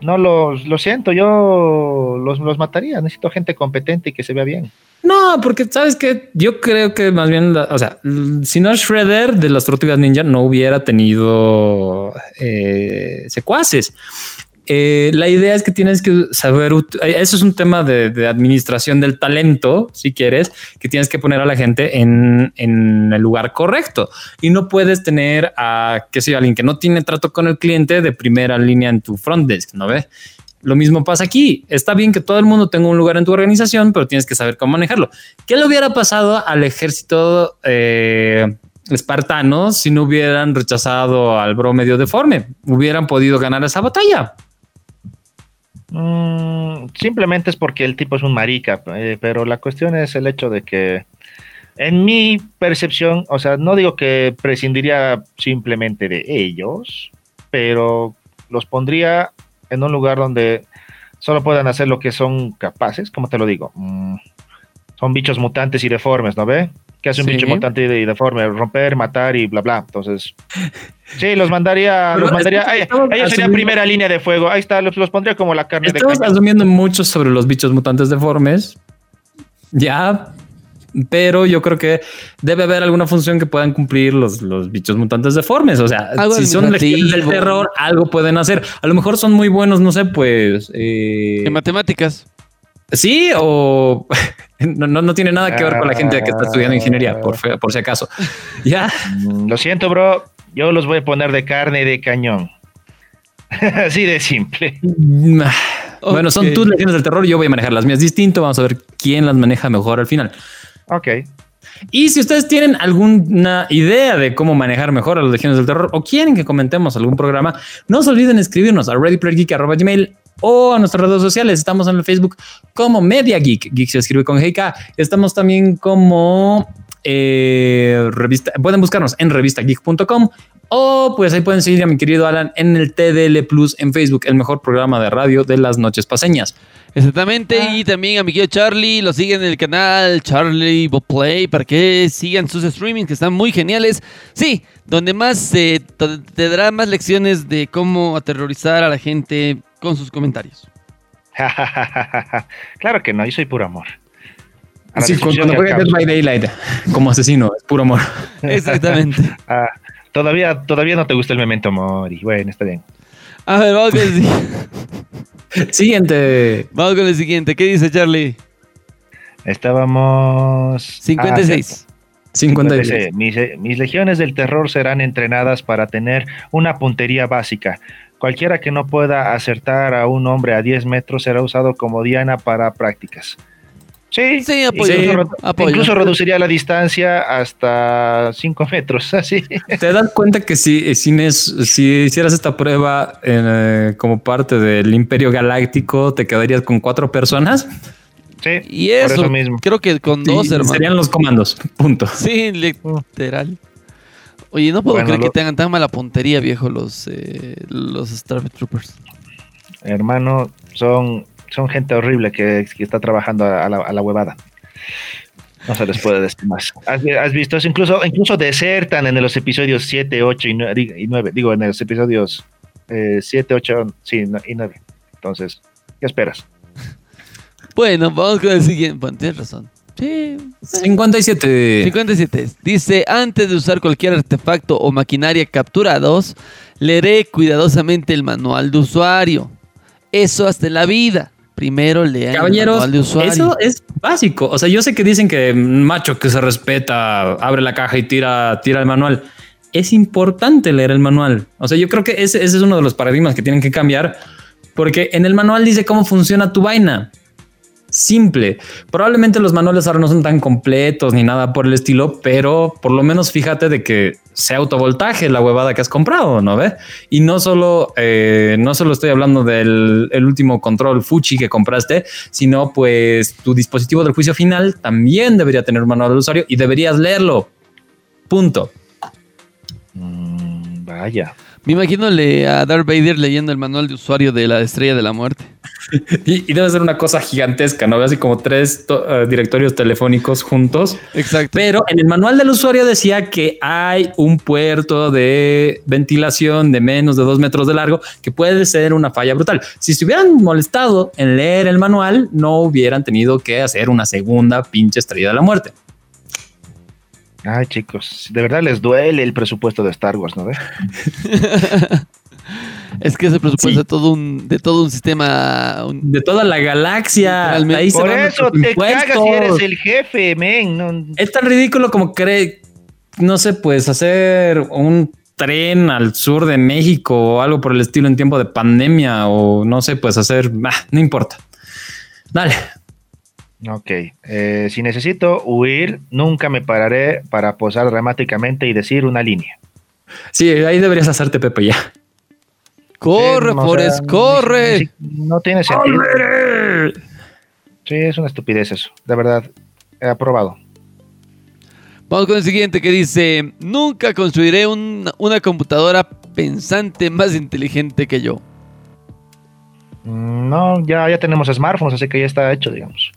[SPEAKER 2] no los, lo siento, yo los, los mataría. Necesito gente competente y que se vea bien.
[SPEAKER 1] No, porque sabes que yo creo que más bien, la- o sea, si no Shredder de las Tortugas Ninja no hubiera tenido eh, secuaces. Eh, la idea es que tienes que saber, eh, eso es un tema de, administración del talento, si quieres, que tienes que poner a la gente en, el lugar correcto y no puedes tener a, qué sé alguien que no tiene trato con el cliente de primera línea en tu front desk, ¿no ves? Lo mismo pasa aquí. Está bien que todo el mundo tenga un lugar en tu organización, pero tienes que saber cómo manejarlo. ¿Qué le hubiera pasado al ejército eh, espartano si no hubieran rechazado al bro medio deforme? Hubieran podido ganar esa batalla.
[SPEAKER 2] Mm, simplemente es porque el tipo es un marica, eh, pero la cuestión es el hecho de que, en mi percepción, o sea, no digo que prescindiría simplemente de ellos, pero los pondría en un lugar donde solo puedan hacer lo que son capaces, ¿cómo te lo digo? Mm, son bichos mutantes y deformes, ¿no ve? ¿Qué hace un
[SPEAKER 4] Sí.
[SPEAKER 2] bicho mutante y deforme? Romper, matar y bla, bla. Entonces, (laughs) sí, los mandaría,
[SPEAKER 1] Pero
[SPEAKER 2] los mandaría, ellos serían primera línea de fuego. Ahí está, los, los pondría como la carne de
[SPEAKER 1] Estamos
[SPEAKER 2] cañón.
[SPEAKER 1] asumiendo mucho sobre los bichos mutantes deformes. Ya, pero yo creo que debe haber alguna función que puedan cumplir los, los bichos mutantes deformes. O sea,
[SPEAKER 4] Algo
[SPEAKER 1] si son legiones del terror, algo pueden hacer. A lo mejor son muy buenos, no sé, pues. eh,
[SPEAKER 4] En matemáticas.
[SPEAKER 1] Sí, o (laughs) no, no, no tiene nada que ver con la gente que está estudiando ingeniería, por, fe- por si acaso. (laughs) Ya,
[SPEAKER 2] Mm, Lo siento, bro. Yo los voy a poner de carne de cañón. (laughs) Así de simple.
[SPEAKER 1] Mm, Bueno, son tus legiones del terror. Yo voy a manejar las mías distinto. Vamos a ver quién las maneja mejor al final.
[SPEAKER 2] Ok.
[SPEAKER 1] Y si ustedes tienen alguna idea de cómo manejar mejor a los legiones del terror o quieren que comentemos algún programa, no se olviden escribirnos a readyplayergeek.gmail o a nuestras redes sociales. Estamos en el Facebook como Media Geek. Geek se escribe con GK. Estamos también como eh, revista. Pueden buscarnos en revistageek.com o pues ahí pueden seguir a mi querido Alan en el TDL Plus en Facebook, el mejor programa de radio de las noches paseñas.
[SPEAKER 4] Exactamente,
[SPEAKER 1] Ah.
[SPEAKER 4] y también a mi querido Charlie, lo siguen en el canal Charlie Play para que sigan sus streamings que están muy geniales. Sí, donde más eh, te dará más lecciones de cómo aterrorizar a la gente con sus comentarios. (laughs)
[SPEAKER 2] claro que no, yo soy puro amor. A
[SPEAKER 1] Sí, cuando juega Dead by Daylight como asesino, es puro amor. (laughs)
[SPEAKER 4] Exactamente. (laughs)
[SPEAKER 2] Ah, todavía, todavía no te gusta el memento mori. Bueno, está bien.
[SPEAKER 4] A ver, vamos el, si- (laughs)
[SPEAKER 1] Siguiente.
[SPEAKER 4] vamos con el siguiente. ¿Qué dice Charlie?
[SPEAKER 2] Estábamos.
[SPEAKER 4] 56.
[SPEAKER 2] Ah,
[SPEAKER 1] 56.
[SPEAKER 2] Dice, mis, eh, mis legiones del terror serán entrenadas para tener una puntería básica. Cualquiera que no pueda acertar a un hombre a 10 metros será usado como diana para prácticas. Sí,
[SPEAKER 4] Sí, apoyo.
[SPEAKER 1] Sí,
[SPEAKER 2] incluso,
[SPEAKER 4] apoyo.
[SPEAKER 2] incluso reduciría la distancia hasta 5 metros. (laughs) Así.
[SPEAKER 1] ¿Te das cuenta que si, si hicieras esta prueba eh, como parte del Imperio Galáctico, te quedarías con cuatro personas?
[SPEAKER 2] Sí,
[SPEAKER 4] Y
[SPEAKER 2] por
[SPEAKER 4] eso,
[SPEAKER 2] eso mismo.
[SPEAKER 4] creo que con
[SPEAKER 1] Sí,
[SPEAKER 4] dos, hermano.
[SPEAKER 1] serían los comandos. Punto.
[SPEAKER 4] Sí, literal. Oye, no puedo
[SPEAKER 2] Bueno,
[SPEAKER 4] creer
[SPEAKER 2] lo-
[SPEAKER 4] que tengan tan mala puntería, viejo, los, eh, los Stormtroopers.
[SPEAKER 2] Hermano, son, son gente horrible que, que está trabajando a, la, a la huevada. No se les puede decir más. ¿Has, has visto eso? Incluso, incluso desertan en los episodios 7, 8 y 9. Digo, en los episodios eh, 7, 8 sí, no- y 9. Entonces, ¿qué esperas?
[SPEAKER 4] Bueno, vamos con el siguiente. Bueno, tienes razón. Sí.
[SPEAKER 1] 57.
[SPEAKER 4] 57. Dice, antes de usar cualquier artefacto o maquinaria capturados, leeré cuidadosamente el manual de usuario. Eso hasta en la vida. Primero lean el
[SPEAKER 1] Caballeros,
[SPEAKER 4] manual de usuario.
[SPEAKER 1] eso es básico. O sea, yo sé que dicen que macho que se respeta, abre la caja y tira, tira el manual. Es importante leer el manual. O sea, yo creo que ese, ese es uno de los paradigmas que tienen que cambiar porque en el manual dice cómo funciona tu vaina. Simple. Probablemente los manuales ahora no son tan completos ni nada por el estilo, pero por lo menos fíjate de que sea autovoltaje la huevada que has comprado, ¿no ve? Y no solo, eh, no solo estoy hablando del el último control Fuji que compraste, sino pues tu dispositivo del juicio final también debería tener un manual de usuario y deberías leerlo. Punto.
[SPEAKER 2] Mm, vaya.
[SPEAKER 4] Me imagino a Darth Vader leyendo el manual de usuario de la Estrella de la Muerte. (laughs)
[SPEAKER 1] Y, y debe ser una cosa gigantesca, ¿no? Así como tres eh, directorios telefónicos juntos.
[SPEAKER 4] Exacto.
[SPEAKER 1] Pero en el manual del usuario decía que hay un puerto de ventilación de menos de dos metros de largo que puede ser una falla brutal. Si se hubieran molestado en leer el manual, no hubieran tenido que hacer una segunda pinche estrella de la muerte.
[SPEAKER 2] Ay, chicos, de verdad les duele el presupuesto de Star Wars, ¿no? (laughs)
[SPEAKER 4] Es que ese presupuesto
[SPEAKER 1] Sí.
[SPEAKER 4] de todo un de todo un sistema un-
[SPEAKER 1] De toda la galaxia. Ahí se
[SPEAKER 2] Por eso te cagas si eres el jefe, men. no-
[SPEAKER 1] Es tan ridículo como cree, no sé, pues hacer un tren al sur de México o algo por el estilo en tiempo de pandemia o no sé, pues hacer, ah, no importa. Dale.
[SPEAKER 2] Ok, eh, si necesito huir, nunca me pararé para posar dramáticamente y decir una línea.
[SPEAKER 1] Sí, ahí deberías hacerte Pepe ya.
[SPEAKER 4] corre,
[SPEAKER 2] no, o
[SPEAKER 4] Forrest,
[SPEAKER 2] sea,
[SPEAKER 4] corre.
[SPEAKER 2] No tiene sentido. Sí, es una estupidez eso, de verdad. He aprobado.
[SPEAKER 4] Vamos con el siguiente que dice, nunca construiré un- una computadora pensante más inteligente que yo.
[SPEAKER 2] Mm, No, ya, ya tenemos smartphones, así que ya está hecho, digamos.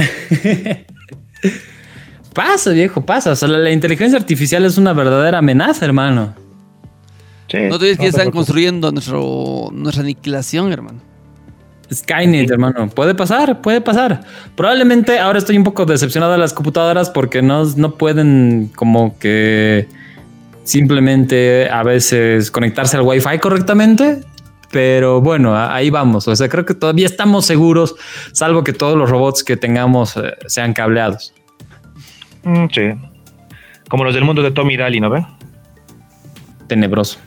[SPEAKER 2] (laughs)
[SPEAKER 1] Pasa, viejo, pasa. O sea, la, la inteligencia artificial es una verdadera amenaza, hermano.
[SPEAKER 2] Sí,
[SPEAKER 4] No te dices que
[SPEAKER 2] te
[SPEAKER 4] están
[SPEAKER 2] preocupes.
[SPEAKER 4] construyendo nuestro, nuestra aniquilación, hermano.
[SPEAKER 1] Skynet, hermano. Puede pasar, puede pasar. Probablemente ahora estoy un poco decepcionado de las computadoras porque no, no pueden como que simplemente a veces conectarse al Wi-Fi correctamente. Pero bueno, ahí vamos. O sea, creo que todavía estamos seguros, salvo que todos los robots que tengamos eh, sean cableados.
[SPEAKER 2] Mm, sí. Como los del mundo de Tommy Daly, ¿no ven?
[SPEAKER 1] Tenebroso.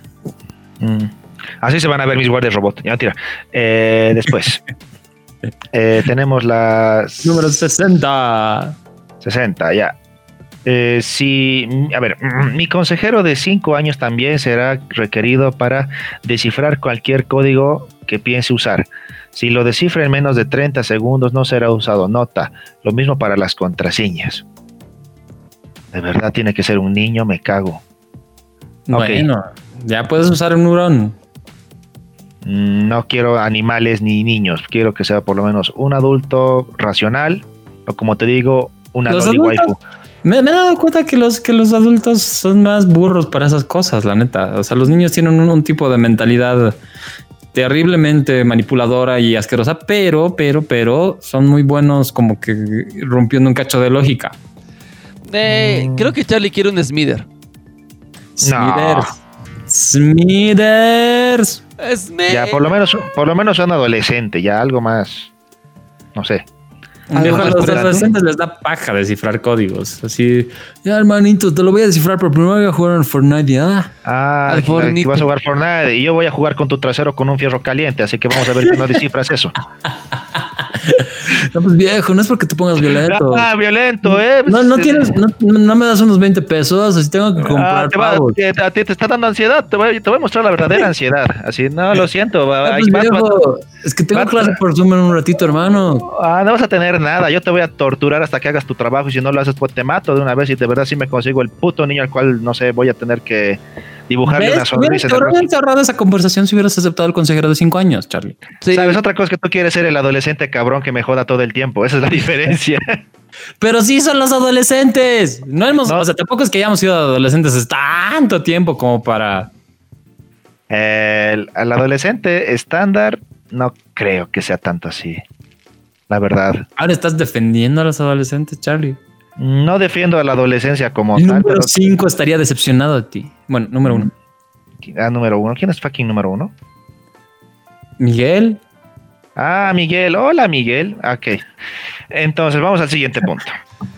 [SPEAKER 2] Mm. Así se van a ver mis guardias robot. Ya, tira. Eh, después. (laughs) eh, tenemos las...
[SPEAKER 1] Número 60.
[SPEAKER 2] 60, ya. Eh, si, a ver, mm, mi consejero de 5 años también será requerido para descifrar cualquier código que piense usar. Si lo descifra en menos de 30 segundos no será usado. Nota, lo mismo para las contraseñas. De verdad tiene que ser un niño, me cago.
[SPEAKER 1] Bueno, ya puedes usar un neurón.
[SPEAKER 2] Mm, No quiero animales ni niños, quiero que sea por lo menos un adulto racional o como te digo, una loli
[SPEAKER 1] adultos-
[SPEAKER 2] waifu.
[SPEAKER 1] Me, me he dado cuenta que los, que los adultos son más burros para esas cosas, la neta. O sea, los niños tienen un, un tipo de mentalidad terriblemente manipuladora y asquerosa, pero, pero, pero son muy buenos como que rompiendo un cacho de lógica.
[SPEAKER 4] Eh,
[SPEAKER 2] Mm.
[SPEAKER 4] Creo que Charlie quiere un Smither.
[SPEAKER 1] Smithers. Smithers.
[SPEAKER 4] Smith.
[SPEAKER 2] Ya, por lo menos, por lo menos un adolescente, ya algo más, no sé.
[SPEAKER 1] A los adolescentes les da paja descifrar códigos. Así, ya hermanito, te lo voy a descifrar, pero primero voy a jugar en Fortnite. ¿ya?
[SPEAKER 2] Ah,
[SPEAKER 4] Al
[SPEAKER 2] que-
[SPEAKER 4] Fornite.
[SPEAKER 2] que vas a jugar Fortnite y yo voy a jugar con tu trasero con un fierro caliente, así que vamos a ver si no descifras eso. (laughs)
[SPEAKER 1] No, pues viejo, no es porque te pongas violento.
[SPEAKER 2] Ah, violento, ¿eh?
[SPEAKER 1] No, no tienes, no, no me das unos 20 pesos, así tengo que
[SPEAKER 2] Ah,
[SPEAKER 1] comprar
[SPEAKER 2] te, va-
[SPEAKER 1] pavos.
[SPEAKER 2] te- a ti te está dando ansiedad, te voy, te voy a mostrar la verdadera ansiedad. Así, no, lo siento.
[SPEAKER 1] Ah, pues,
[SPEAKER 2] vas-
[SPEAKER 1] viejo, es que tengo
[SPEAKER 2] vas-
[SPEAKER 1] clase por Zoom en un ratito, hermano.
[SPEAKER 2] Ah, no vas a tener nada. Yo te voy a torturar hasta que hagas tu trabajo. Y si no lo haces, pues te mato de una vez. Y de verdad, sí me consigo el puto niño al cual, no sé, voy a tener que dibujarle
[SPEAKER 1] ¿Ves?
[SPEAKER 2] una sonrisa.
[SPEAKER 1] te hubieras ahorrado esa conversación si hubieras aceptado el consejero de 5 años, Charlie.
[SPEAKER 4] Sí.
[SPEAKER 2] ¿Sabes? Otra cosa es que tú quieres ser el adolescente cabrón que me joda todo el tiempo. Esa es la (laughs) diferencia.
[SPEAKER 1] Pero sí son los adolescentes. No hemos,
[SPEAKER 2] No.
[SPEAKER 1] o sea, tampoco es que hayamos sido adolescentes tanto tiempo como para.
[SPEAKER 2] el, el adolescente estándar, no creo que sea tanto así. La verdad.
[SPEAKER 1] Ahora estás defendiendo a los adolescentes, Charlie.
[SPEAKER 2] No defiendo a la adolescencia como
[SPEAKER 1] El
[SPEAKER 2] tal.
[SPEAKER 1] número
[SPEAKER 2] pero-
[SPEAKER 1] 5 estaría decepcionado de ti. Bueno, número 1.
[SPEAKER 2] Ah, número uno. ¿Quién es fucking número uno?
[SPEAKER 1] Miguel.
[SPEAKER 2] Ah, Miguel. Hola, Miguel. Ok. Entonces, vamos al siguiente punto.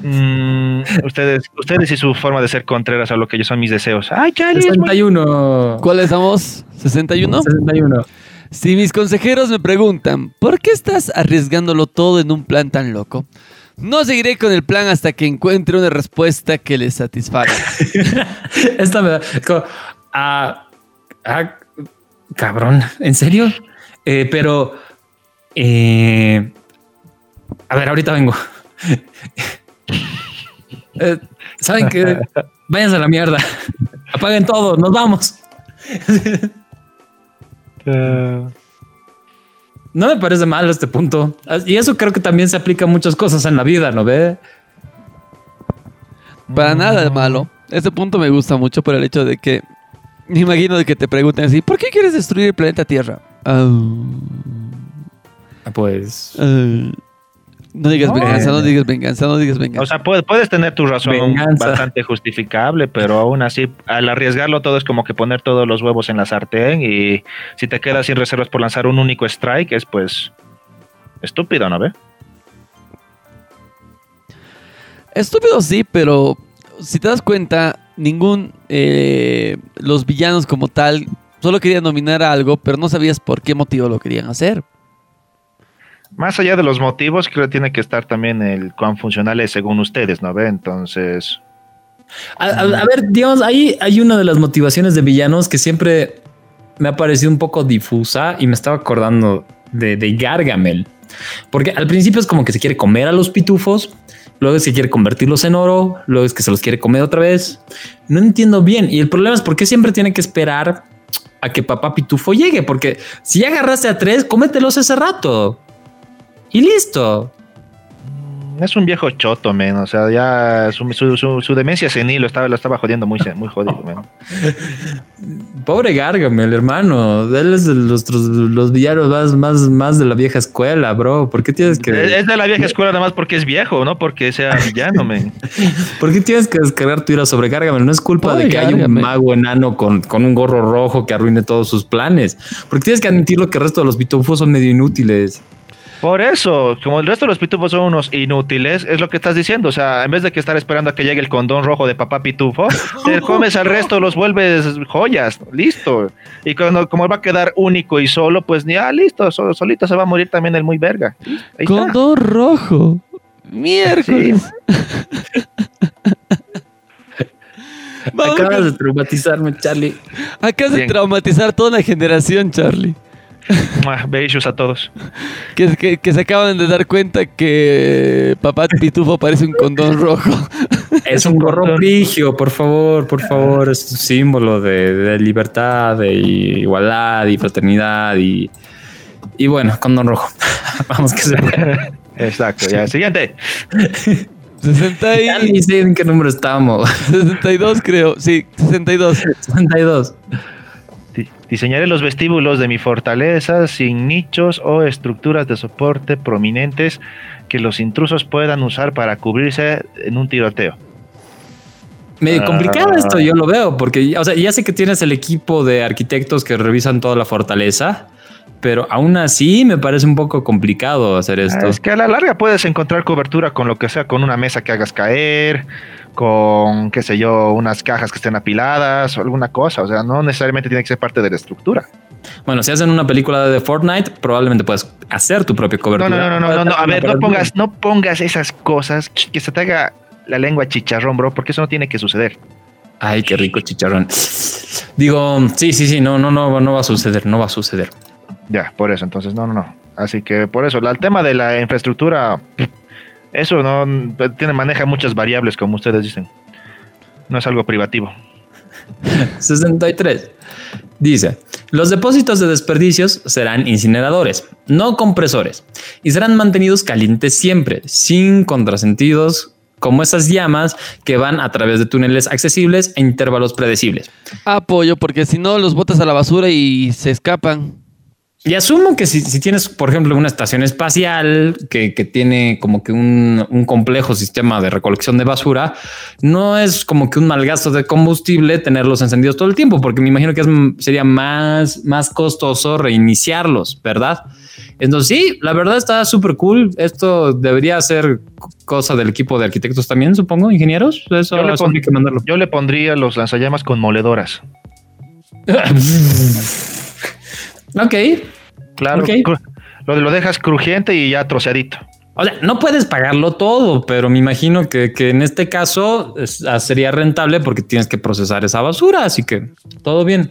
[SPEAKER 2] Mm, ustedes, ustedes y su forma de ser contreras a lo que yo son mis deseos. Ay, Charlie. es muy-
[SPEAKER 1] 61.
[SPEAKER 4] ¿Cuáles somos? ¿61?
[SPEAKER 1] 61.
[SPEAKER 4] Si mis consejeros me preguntan, ¿por qué estás arriesgándolo todo en un plan tan loco? No seguiré con el plan hasta que encuentre una respuesta que les satisfaga. (laughs)
[SPEAKER 1] Esta me da. como, ah, ah, cabrón, ¿en serio? Eh, pero. eh, a ver, ahorita vengo. (laughs) Eh, ¿Saben qué? Váyanse a la mierda. Apaguen todo, nos vamos. (laughs) No me parece mal este punto. Y eso creo que también se aplica a muchas cosas en la vida, ¿no ve?
[SPEAKER 4] Para nada de malo. Este punto me gusta mucho por el hecho de que me imagino de que te pregunten así, ¿por qué quieres destruir el planeta Tierra? Ah,
[SPEAKER 1] Pues.
[SPEAKER 4] ah. No digas
[SPEAKER 2] No.
[SPEAKER 4] venganza, no digas venganza, no digas venganza.
[SPEAKER 2] O sea, puedes, puedes tener tu razón
[SPEAKER 1] Venganza.
[SPEAKER 2] bastante justificable, pero aún así, al arriesgarlo todo es como que poner todos los huevos en la sartén y si te quedas sin reservas por lanzar un único strike, es pues estúpido, ¿no ve?
[SPEAKER 4] Estúpido sí, pero si te das cuenta, ningún eh, los villanos como tal solo querían dominar algo, pero no sabías por qué motivo lo querían hacer.
[SPEAKER 2] Más allá de los motivos, creo que tiene que estar también el cuán funcional es según ustedes, ¿no ve? Entonces,
[SPEAKER 1] A, a- ver, digamos, ahí hay una de las motivaciones de villanos que siempre me ha parecido un poco difusa y me estaba acordando de, de Gargamel. Porque al principio es como que se quiere comer a los pitufos, luego es que quiere convertirlos en oro, luego es que se los quiere comer otra vez. No entiendo bien. Y el problema es por qué siempre tiene que esperar a que papá pitufo llegue, porque si ya agarraste a tres, cómetelos ese rato. Y listo.
[SPEAKER 2] es un viejo choto, men. O sea, ya su, su, su- su demencia senil lo estaba, lo estaba jodiendo muy, muy jodido, men. (laughs)
[SPEAKER 1] Pobre Gargamel, hermano. Él es de los, los villanos más, más, más de la vieja escuela, bro. ¿Por qué tienes que,
[SPEAKER 2] Es de la vieja escuela nada más porque es viejo, no porque sea (laughs) villano, men. (laughs)
[SPEAKER 1] ¿por qué tienes que descargar tu ira sobre Gargamel? No es culpa
[SPEAKER 4] Pobre
[SPEAKER 1] de que haya un mago enano con, con un gorro rojo que arruine todos sus planes. Porque tienes que admitir lo que el resto de los pitufos son medio inútiles.
[SPEAKER 2] Por eso, como el resto de los pitufos son unos inútiles, es lo que estás diciendo. O sea, en vez de que estar esperando a que llegue el condón rojo de papá pitufo, (laughs) te comes al resto, los vuelves joyas, listo. Y cuando como va a quedar único y solo, pues ya listo, solo, solito se va a morir también el muy verga. Ahí está.
[SPEAKER 4] Condón rojo. Miércoles. (laughs)
[SPEAKER 1] Acabas de traumatizarme, Charlie.
[SPEAKER 4] Acabas de traumatizar toda una generación, Charlie. (laughs)
[SPEAKER 2] Besos a todos.
[SPEAKER 4] Que, que- que se acaban de dar cuenta que papá Pitufo parece un condón rojo. (laughs)
[SPEAKER 1] Es un gorro frigio, por favor, por favor. Es un símbolo de, de libertad, de igualdad y fraternidad y, y bueno, condón rojo. (laughs) Vamos que se puede.
[SPEAKER 2] Exacto, ya. Siguiente.
[SPEAKER 4] 60
[SPEAKER 1] Ya
[SPEAKER 4] y-
[SPEAKER 1] ni sé en qué número estamos.
[SPEAKER 4] 62 creo. Sí, 62.
[SPEAKER 1] 62.
[SPEAKER 2] Di- Diseñaré los vestíbulos de mi fortaleza sin nichos o estructuras de soporte prominentes que los intrusos puedan usar para cubrirse en un tiroteo.
[SPEAKER 1] Medio
[SPEAKER 2] Ah.
[SPEAKER 1] complicado esto, yo lo veo, porque o sea, ya sé que tienes el equipo de arquitectos que revisan toda la fortaleza, pero aún así me parece un poco complicado hacer esto.
[SPEAKER 2] Ah, Es que a la larga puedes encontrar cobertura con lo que sea, con una mesa que hagas caer, con, qué sé yo, unas cajas que estén apiladas o alguna cosa. O sea, no necesariamente tiene que ser parte de la estructura.
[SPEAKER 1] Bueno, si hacen una película de Fortnite, probablemente puedes hacer tu propia
[SPEAKER 2] No,
[SPEAKER 1] cobertura.
[SPEAKER 2] no, no, no, no, no, no. A ver, no pongas, no pongas esas cosas que se te haga la lengua chicharrón, bro, porque eso no tiene que suceder.
[SPEAKER 1] Ay, qué rico chicharrón. Digo, sí, sí, sí, no, no, no, no va a suceder, no va a suceder.
[SPEAKER 2] Ya, por eso, entonces, no, no, no. Así que por eso, la- el tema de la infraestructura, eso no tiene, maneja muchas variables, como ustedes dicen. No es algo privativo. (laughs)
[SPEAKER 1] 63. Dice, los depósitos de desperdicios serán incineradores, no compresores, y serán mantenidos calientes siempre, sin contrasentidos como esas llamas que van a través de túneles accesibles e intervalos predecibles.
[SPEAKER 4] Apoyo, porque si no los botas a la basura y se escapan.
[SPEAKER 1] Y asumo que si, si tienes, por ejemplo, una estación espacial que, que tiene como que un, un complejo sistema de recolección de basura, no es como que un mal gasto de combustible tenerlos encendidos todo el tiempo, porque me imagino que es, sería más, más costoso reiniciarlos, ¿verdad? Entonces sí, la verdad está súper cool. Esto debería ser cosa del equipo de arquitectos también, supongo, ingenieros. Eso,
[SPEAKER 2] Yo le
[SPEAKER 1] eso
[SPEAKER 2] pon-
[SPEAKER 1] hay que mandarlo.
[SPEAKER 2] Yo le pondría los lanzallamas con moledoras. (laughs)
[SPEAKER 1] ok.
[SPEAKER 2] Claro, lo, lo dejas crujiente y ya troceadito.
[SPEAKER 1] O sea, no puedes pagarlo todo, pero me imagino que, que en este caso es- ah, sería rentable porque tienes que procesar esa basura, así que todo bien.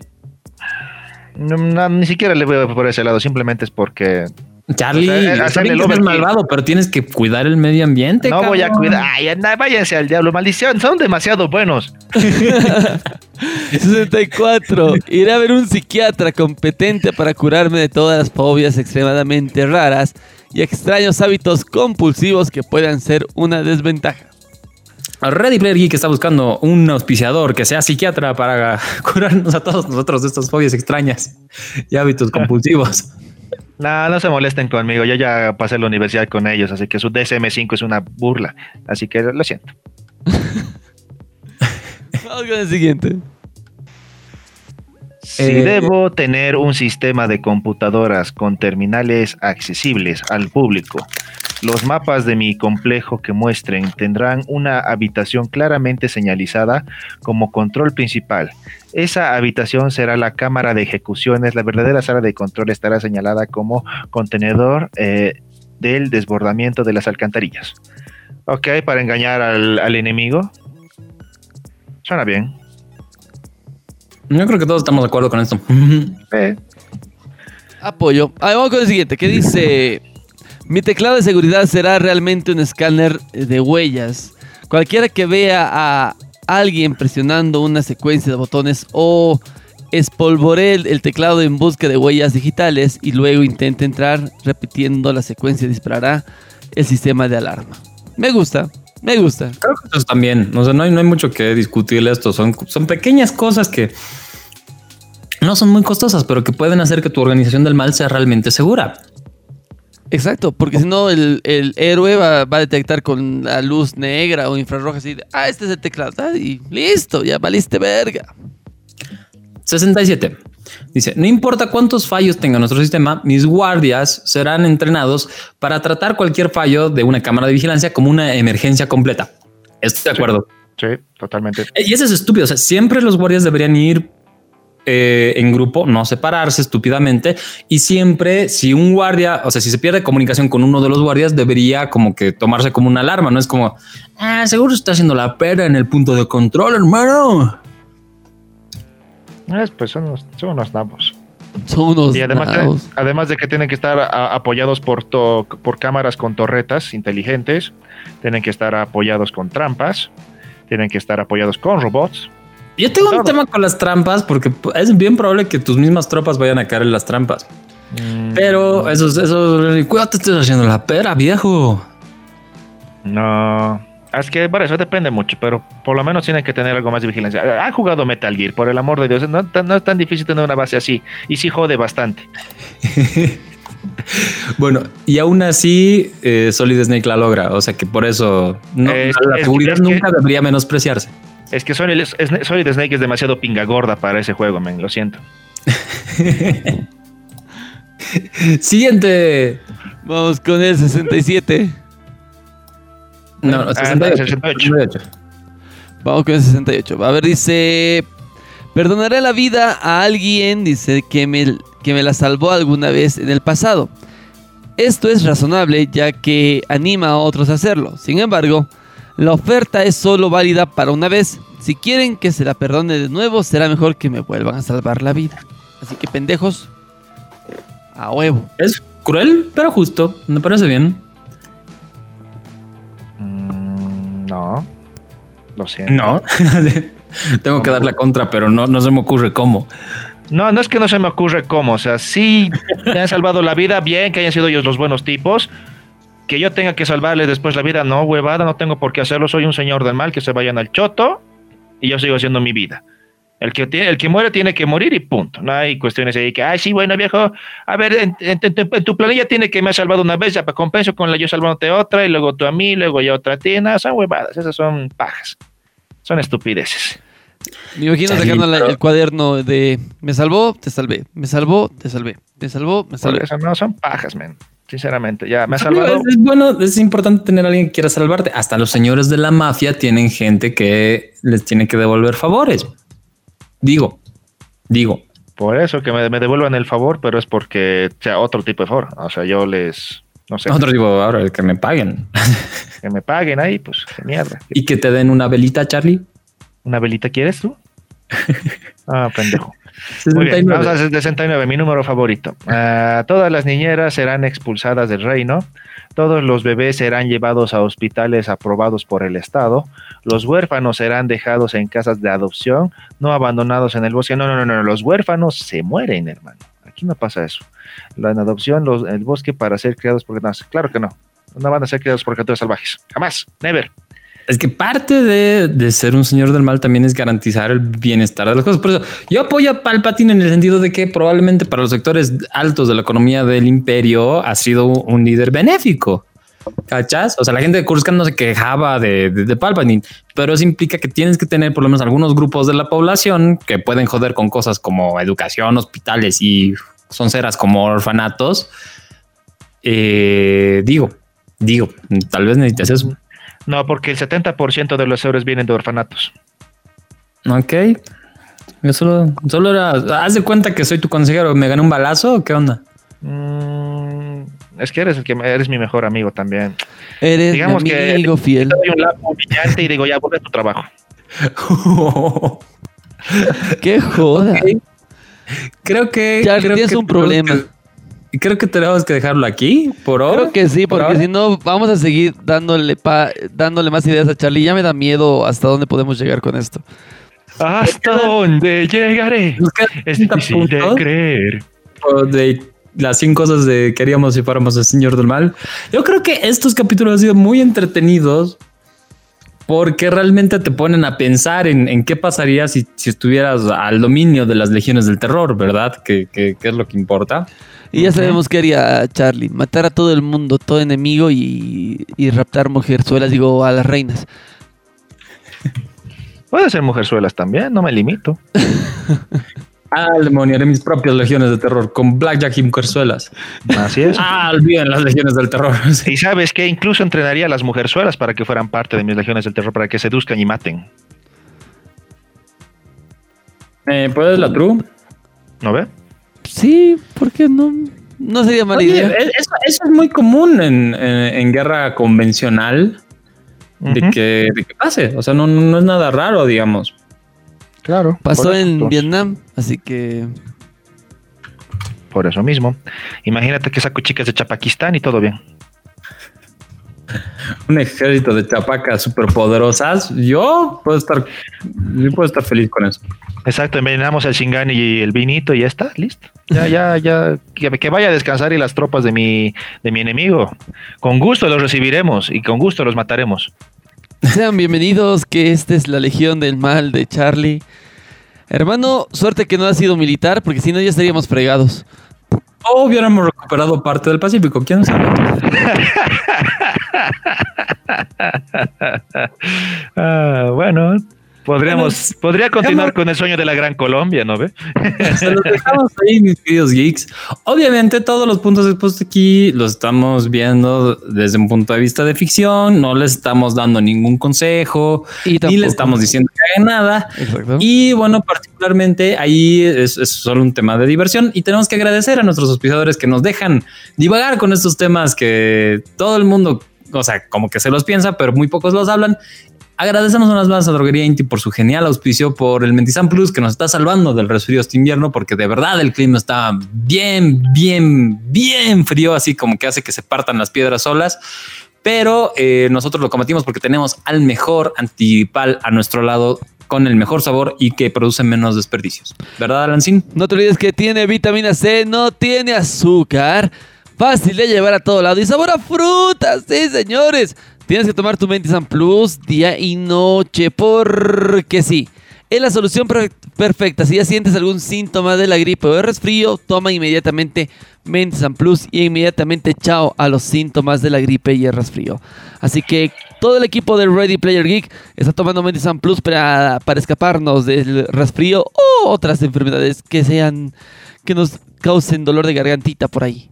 [SPEAKER 2] No, no, ni siquiera le veo por ese lado, simplemente es porque
[SPEAKER 1] Charlie,
[SPEAKER 2] O sea,
[SPEAKER 1] está
[SPEAKER 2] hacerle
[SPEAKER 1] bien
[SPEAKER 2] el
[SPEAKER 1] que seas
[SPEAKER 2] overkill.
[SPEAKER 1] malvado, pero tienes que cuidar el medio ambiente.
[SPEAKER 2] No voy a cuidar. Ay, anda, váyanse al diablo, maldición. Son demasiado buenos. (laughs)
[SPEAKER 4] 64. Iré a ver un psiquiatra competente para curarme de todas las fobias extremadamente raras y extraños hábitos compulsivos que puedan ser una desventaja.
[SPEAKER 1] Ready Player Geek está buscando un auspiciador que sea psiquiatra para (laughs) curarnos a todos nosotros de estas fobias extrañas y hábitos compulsivos. (laughs)
[SPEAKER 2] No, no se molesten conmigo. Yo ya pasé la universidad con ellos, así que su DSM5 es una burla. Así que lo siento. (laughs)
[SPEAKER 4] Vamos con el siguiente.
[SPEAKER 2] Si
[SPEAKER 1] Eh,
[SPEAKER 2] debo tener un sistema de computadoras con terminales accesibles al público, los mapas de mi complejo que muestren tendrán una habitación claramente señalizada como control principal. Esa habitación será la cámara de ejecuciones. La verdadera sala de control estará señalada como contenedor eh, del desbordamiento de las alcantarillas. Ok, para engañar al, al enemigo. Suena bien.
[SPEAKER 1] Yo creo que todos estamos de acuerdo con esto.
[SPEAKER 2] Eh,
[SPEAKER 4] Apoyo. Ah, vamos con el siguiente, que dice... Mi teclado de seguridad será realmente un escáner de huellas. Cualquiera que vea a alguien presionando una secuencia de botones o espolvoree el, el teclado en busca de huellas digitales y luego intente entrar repitiendo la secuencia disparará el sistema de alarma. Me gusta, me gusta.
[SPEAKER 1] Creo que eso también. O sea, no hay, no hay mucho que discutirle esto. Son, son pequeñas cosas que no son muy costosas, pero que pueden hacer que tu organización del mal sea realmente segura.
[SPEAKER 4] Exacto, porque si no el, el héroe va, va a detectar con la luz negra o infrarroja así, de, ah, este es el teclado, ah, y listo, ya valiste verga.
[SPEAKER 1] 67. Dice, no importa cuántos fallos tenga nuestro sistema, mis guardias serán entrenados para tratar cualquier fallo de una cámara de vigilancia como una emergencia completa. Estoy de acuerdo.
[SPEAKER 2] sí, totalmente.
[SPEAKER 1] Eh, Y eso es estúpido. O sea, siempre los guardias deberían ir eh, en grupo, no separarse estúpidamente. Y siempre, si un guardia, o sea, si se pierde comunicación con uno de los guardias, debería como que tomarse como una alarma. No es como, ah, seguro está haciendo la pera en el punto de control, hermano.
[SPEAKER 2] Es, pues son unos, son unos nabos.
[SPEAKER 4] Son unos
[SPEAKER 2] Y además,
[SPEAKER 4] nabos.
[SPEAKER 2] además de que tienen que estar a- apoyados por, to- por cámaras con torretas inteligentes, tienen que estar apoyados con trampas, tienen que estar apoyados con robots.
[SPEAKER 1] Yo tengo un tema con las trampas porque es bien probable que tus mismas tropas vayan a caer en las trampas. Pero eso, eso, cuídate, estés haciendo la pera, viejo.
[SPEAKER 2] No. Es que, bueno, eso depende mucho, pero por lo menos tienen que tener algo más de vigilancia. Han jugado Metal Gear, por el amor de Dios. No, es tan difícil tener una base así. Y sí jode bastante. (laughs)
[SPEAKER 1] Bueno, y aún así, eh, Solid Snake la logra. O sea que por eso no, la seguridad
[SPEAKER 2] es que-
[SPEAKER 1] nunca debería menospreciarse.
[SPEAKER 2] Es que Solid, Solid Snake es demasiado pinga gorda para ese juego, men. Lo siento. (laughs)
[SPEAKER 1] Siguiente.
[SPEAKER 4] Vamos con el 67.
[SPEAKER 1] No, 68.
[SPEAKER 2] 68.
[SPEAKER 1] 68.
[SPEAKER 4] Vamos con el 68. A ver, dice... Perdonaré la vida a alguien, dice, que me, que me la salvó alguna vez en el pasado. Esto es razonable ya que anima a otros a hacerlo. Sin embargo, la oferta es solo válida para una vez. Si quieren que se la perdone de nuevo, será mejor que me vuelvan a salvar la vida. Así que pendejos, a huevo.
[SPEAKER 1] Es cruel, pero justo. Me parece bien.
[SPEAKER 2] Mm, no. Lo siento.
[SPEAKER 1] No. (laughs) Tengo que dar la contra, pero no, no se me ocurre cómo.
[SPEAKER 2] No, no es que no se me ocurre cómo. O sea, sí (laughs) me han salvado la vida, bien que hayan sido ellos los buenos tipos. Que yo tenga que salvarles después la vida, no, huevada, no tengo por qué hacerlo. Soy un señor del mal, que se vayan al choto y yo sigo haciendo mi vida. El que, tiene, el que muere tiene que morir y punto. No hay cuestiones ahí que, ay, sí, bueno, viejo, a ver, en, en- en- en tu planilla tiene que me has salvado una vez, ya para compenso con la yo salvándote otra, y luego tú a mí, luego yo otra a ti. No, son huevadas, esas son pajas. Son estupideces.
[SPEAKER 4] Me imagino sacando la- el cuaderno de me salvó, te salvé, me salvó, te salvé, me salvó, me
[SPEAKER 2] Por
[SPEAKER 4] salvé.
[SPEAKER 2] eso no, son pajas, men. Sinceramente, ya me ha salvado.
[SPEAKER 1] Es, es bueno, es importante tener a alguien que quiera salvarte. Hasta los señores de la mafia tienen gente que les tiene que devolver favores. Digo, digo.
[SPEAKER 2] Por eso que me, me devuelvan el favor, pero es porque sea otro tipo de favor. O sea, yo les, no sé,
[SPEAKER 1] Otro digo, ahora que me paguen (laughs)
[SPEAKER 2] que me paguen ahí, pues qué mierda.
[SPEAKER 1] y que te den una velita, Charlie.
[SPEAKER 2] ¿Una velita quieres tú? (laughs) Ah, pendejo. Muy bien,
[SPEAKER 1] 69.
[SPEAKER 2] vamos al 69, mi número favorito. Ah, todas las niñeras serán expulsadas del reino. Todos los bebés serán llevados a hospitales aprobados por el Estado. Los huérfanos serán dejados en casas de adopción, no abandonados en el bosque. No, no, no, no. Los huérfanos se mueren, hermano. Aquí no pasa eso. La en adopción, los, el bosque para ser criados por no, Claro que no. No van a ser criados por criaturas salvajes. Jamás. Never.
[SPEAKER 1] Es que parte de, de ser un señor del mal también es garantizar el bienestar de las cosas. Por eso yo apoyo a Palpatine en el sentido de que probablemente para los sectores altos de la economía del imperio ha sido un líder benéfico. ¿Cachas? O sea, la gente de Coruscant no se quejaba de, de, Palpatine, pero eso implica que tienes que tener por lo menos algunos grupos de la población que pueden joder con cosas como educación, hospitales y son ceras como orfanatos. Eh, digo, digo, tal vez necesitas eso.
[SPEAKER 2] No, porque el 70% de los euros vienen de orfanatos.
[SPEAKER 1] Ok. Yo solo, solo era. Haz de cuenta que soy tu consejero. ¿Me gané un balazo o qué onda?
[SPEAKER 2] Mm, es que eres el que eres mi mejor amigo también.
[SPEAKER 4] Eres
[SPEAKER 2] Digamos
[SPEAKER 4] mi
[SPEAKER 2] que
[SPEAKER 4] amigo fiel.
[SPEAKER 2] Te doy un lapo brillante y digo, ya vuelve a tu trabajo. (laughs)
[SPEAKER 4] Qué joda.
[SPEAKER 1] Creo que.
[SPEAKER 4] Charlie,
[SPEAKER 1] creo
[SPEAKER 4] tienes
[SPEAKER 1] que
[SPEAKER 4] un problema.
[SPEAKER 1] Creo que tenemos que dejarlo aquí por ahora.
[SPEAKER 4] Creo que sí,
[SPEAKER 1] por
[SPEAKER 4] porque si no, vamos a seguir dándole, pa- dándole más ideas a Charlie. Ya me da miedo hasta dónde podemos llegar con esto.
[SPEAKER 2] ¿Hasta dónde llegaré? Es
[SPEAKER 1] 30
[SPEAKER 2] difícil de creer.
[SPEAKER 1] de las 100 cosas de que haríamos si fuéramos el Señor del Mal. Yo creo que estos capítulos han sido muy entretenidos porque realmente te ponen a pensar en, en qué pasaría si, si estuvieras al dominio de las legiones del terror, ¿verdad? Que, que- que es lo que importa.
[SPEAKER 4] Y ya sabemos qué haría Charlie. Matar a todo el mundo, todo enemigo y, y raptar mujerzuelas, digo, a las reinas. (laughs)
[SPEAKER 2] Puede ser mujerzuelas también, no me limito.
[SPEAKER 1] Al demonio de mis propias legiones de terror con Blackjack y mujerzuelas.
[SPEAKER 2] Así es.
[SPEAKER 1] Ah, olviden las legiones del terror. (laughs)
[SPEAKER 2] Y sabes que incluso entrenaría a las mujerzuelas para que fueran parte de mis legiones del terror, para que seduzcan y maten.
[SPEAKER 1] Eh, ¿Puedes la true?
[SPEAKER 2] ¿No ve?
[SPEAKER 4] Sí, ¿por qué no? No sería mala
[SPEAKER 1] Oye,
[SPEAKER 4] idea.
[SPEAKER 1] e- eso, eso es muy común en, en- en guerra convencional de, que, de que pase. O sea, no, no es nada raro, digamos.
[SPEAKER 2] Claro.
[SPEAKER 4] Pasó en
[SPEAKER 2] entonces,
[SPEAKER 4] Vietnam, así que
[SPEAKER 2] Por eso mismo. Imagínate que saco chicas de Chapaquistán y todo bien. (laughs)
[SPEAKER 1] Un ejército de chapacas superpoderosas. Yo puedo estar, yo puedo estar feliz con eso.
[SPEAKER 2] Exacto, envenenamos el Shingan y el vinito y ya está, listo. Ya, ya, ya, que, que vaya a descansar y las tropas de mi, de mi enemigo. Con gusto los recibiremos y con gusto los mataremos.
[SPEAKER 4] sean bienvenidos, que esta es la Legión del Mal de Charlie. Hermano, suerte que no ha sido militar, porque si no ya estaríamos fregados.
[SPEAKER 1] O hubiéramos recuperado parte del Pacífico. ¿Quién sabe? (laughs)
[SPEAKER 2] Ah, bueno, podríamos,
[SPEAKER 1] Bueno,
[SPEAKER 2] podría continuar con el sueño de la Gran Colombia, ¿no ve? (laughs)
[SPEAKER 1] Se los (laughs) dejamos ahí, mis queridos geeks. Obviamente, todos los puntos expuestos aquí los estamos viendo desde un punto de vista de ficción. No les estamos dando ningún consejo,
[SPEAKER 4] Y
[SPEAKER 1] ni le estamos diciendo que hagan nada.
[SPEAKER 4] Exacto.
[SPEAKER 1] Y bueno, particularmente ahí es, es solo un tema de diversión y tenemos que agradecer a nuestros auspiciadores que nos dejan divagar con estos temas que todo el mundo, o sea, como que se los piensa, pero muy pocos los hablan. Agradecemos unas más a Droguería Inti por su genial auspicio, por el Mentizan Plus que nos está salvando del resfrío este invierno, porque de verdad el clima está bien, bien, bien frío, así como que hace que se partan las piedras solas. Pero eh, nosotros lo combatimos porque tenemos al mejor antipal a nuestro lado con el mejor sabor y que produce menos desperdicios. ¿Verdad, Alancín?
[SPEAKER 4] No te olvides que tiene vitamina C, no tiene azúcar, fácil de llevar a todo lado y sabor a frutas, sí, señores. Tienes que tomar tu Mentisan Plus día y noche, porque sí. Es la solución per- perfecta. Si ya sientes algún síntoma de la gripe o de resfrío, toma inmediatamente Mentisan Plus y inmediatamente chao a los síntomas de la gripe y el resfrío. Así que todo el equipo de Ready Player Geek está tomando Mentisan Plus para, para escaparnos del resfrío o otras enfermedades que sean que nos causen dolor de gargantita por ahí.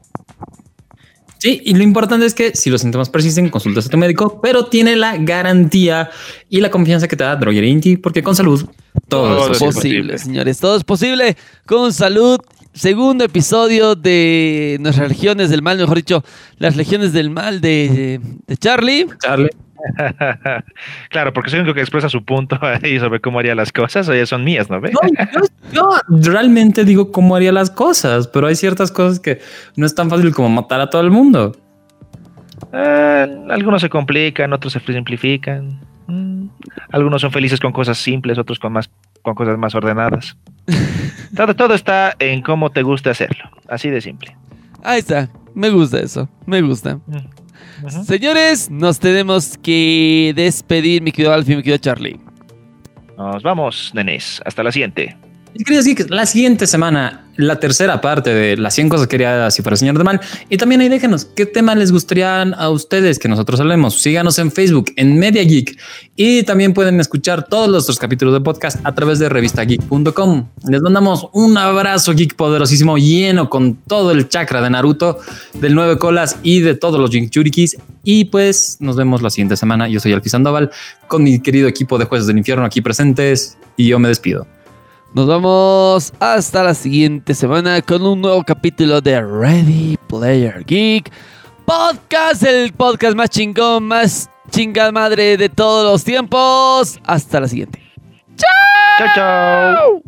[SPEAKER 1] Sí, y lo importante es que si los síntomas persisten, consultas a tu médico, pero tiene la garantía y la confianza que te da Droguería Inti, porque con salud todo,
[SPEAKER 2] Todo
[SPEAKER 1] es posible,
[SPEAKER 4] posible. señores. Todo es posible con salud. Segundo episodio de nuestras legiones del mal, mejor dicho, las legiones del mal de, de Charlie.
[SPEAKER 1] Charlie. (laughs)
[SPEAKER 2] claro, porque soy el único que expresa su punto (laughs) ahí sobre cómo haría las cosas, o ya son mías, ¿no ve?
[SPEAKER 1] No, yo, yo realmente digo cómo haría las cosas, pero hay ciertas cosas que no es tan fácil como matar a todo el mundo.
[SPEAKER 2] Eh, algunos se complican, otros se simplifican. Mm, Algunos son felices con cosas simples, otros con más con cosas más ordenadas. (laughs) todo, todo está en cómo te gusta hacerlo, así de simple.
[SPEAKER 4] Ahí está. Me gusta eso. Me gusta.
[SPEAKER 2] Mm.
[SPEAKER 4] Señores, nos tenemos que despedir, mi querido Alfie, mi querido Charlie.
[SPEAKER 2] Nos vamos, nenes. Hasta la siguiente.
[SPEAKER 1] Y quería decir que la siguiente semana, la tercera parte de las 100 cosas que quería si fuera señor de mal. Y también ahí déjenos qué tema les gustarían a ustedes que nosotros hablemos. Síganos en Facebook, en Media Geek. Y también pueden escuchar todos nuestros capítulos de podcast a través de revistageek.com. Les mandamos un abrazo geek poderosísimo, lleno con todo el chakra de Naruto, del nueve colas y de todos los Jinchurikis. Y pues nos vemos la siguiente semana. Yo soy Alfie Sandoval con mi querido equipo de jueces del infierno aquí presentes. Y yo me despido.
[SPEAKER 4] Nos vamos hasta la siguiente semana con un nuevo capítulo de Ready Player Geek Podcast, el podcast más chingón, más chingada madre de todos los tiempos. Hasta la siguiente.
[SPEAKER 2] Chao, chao.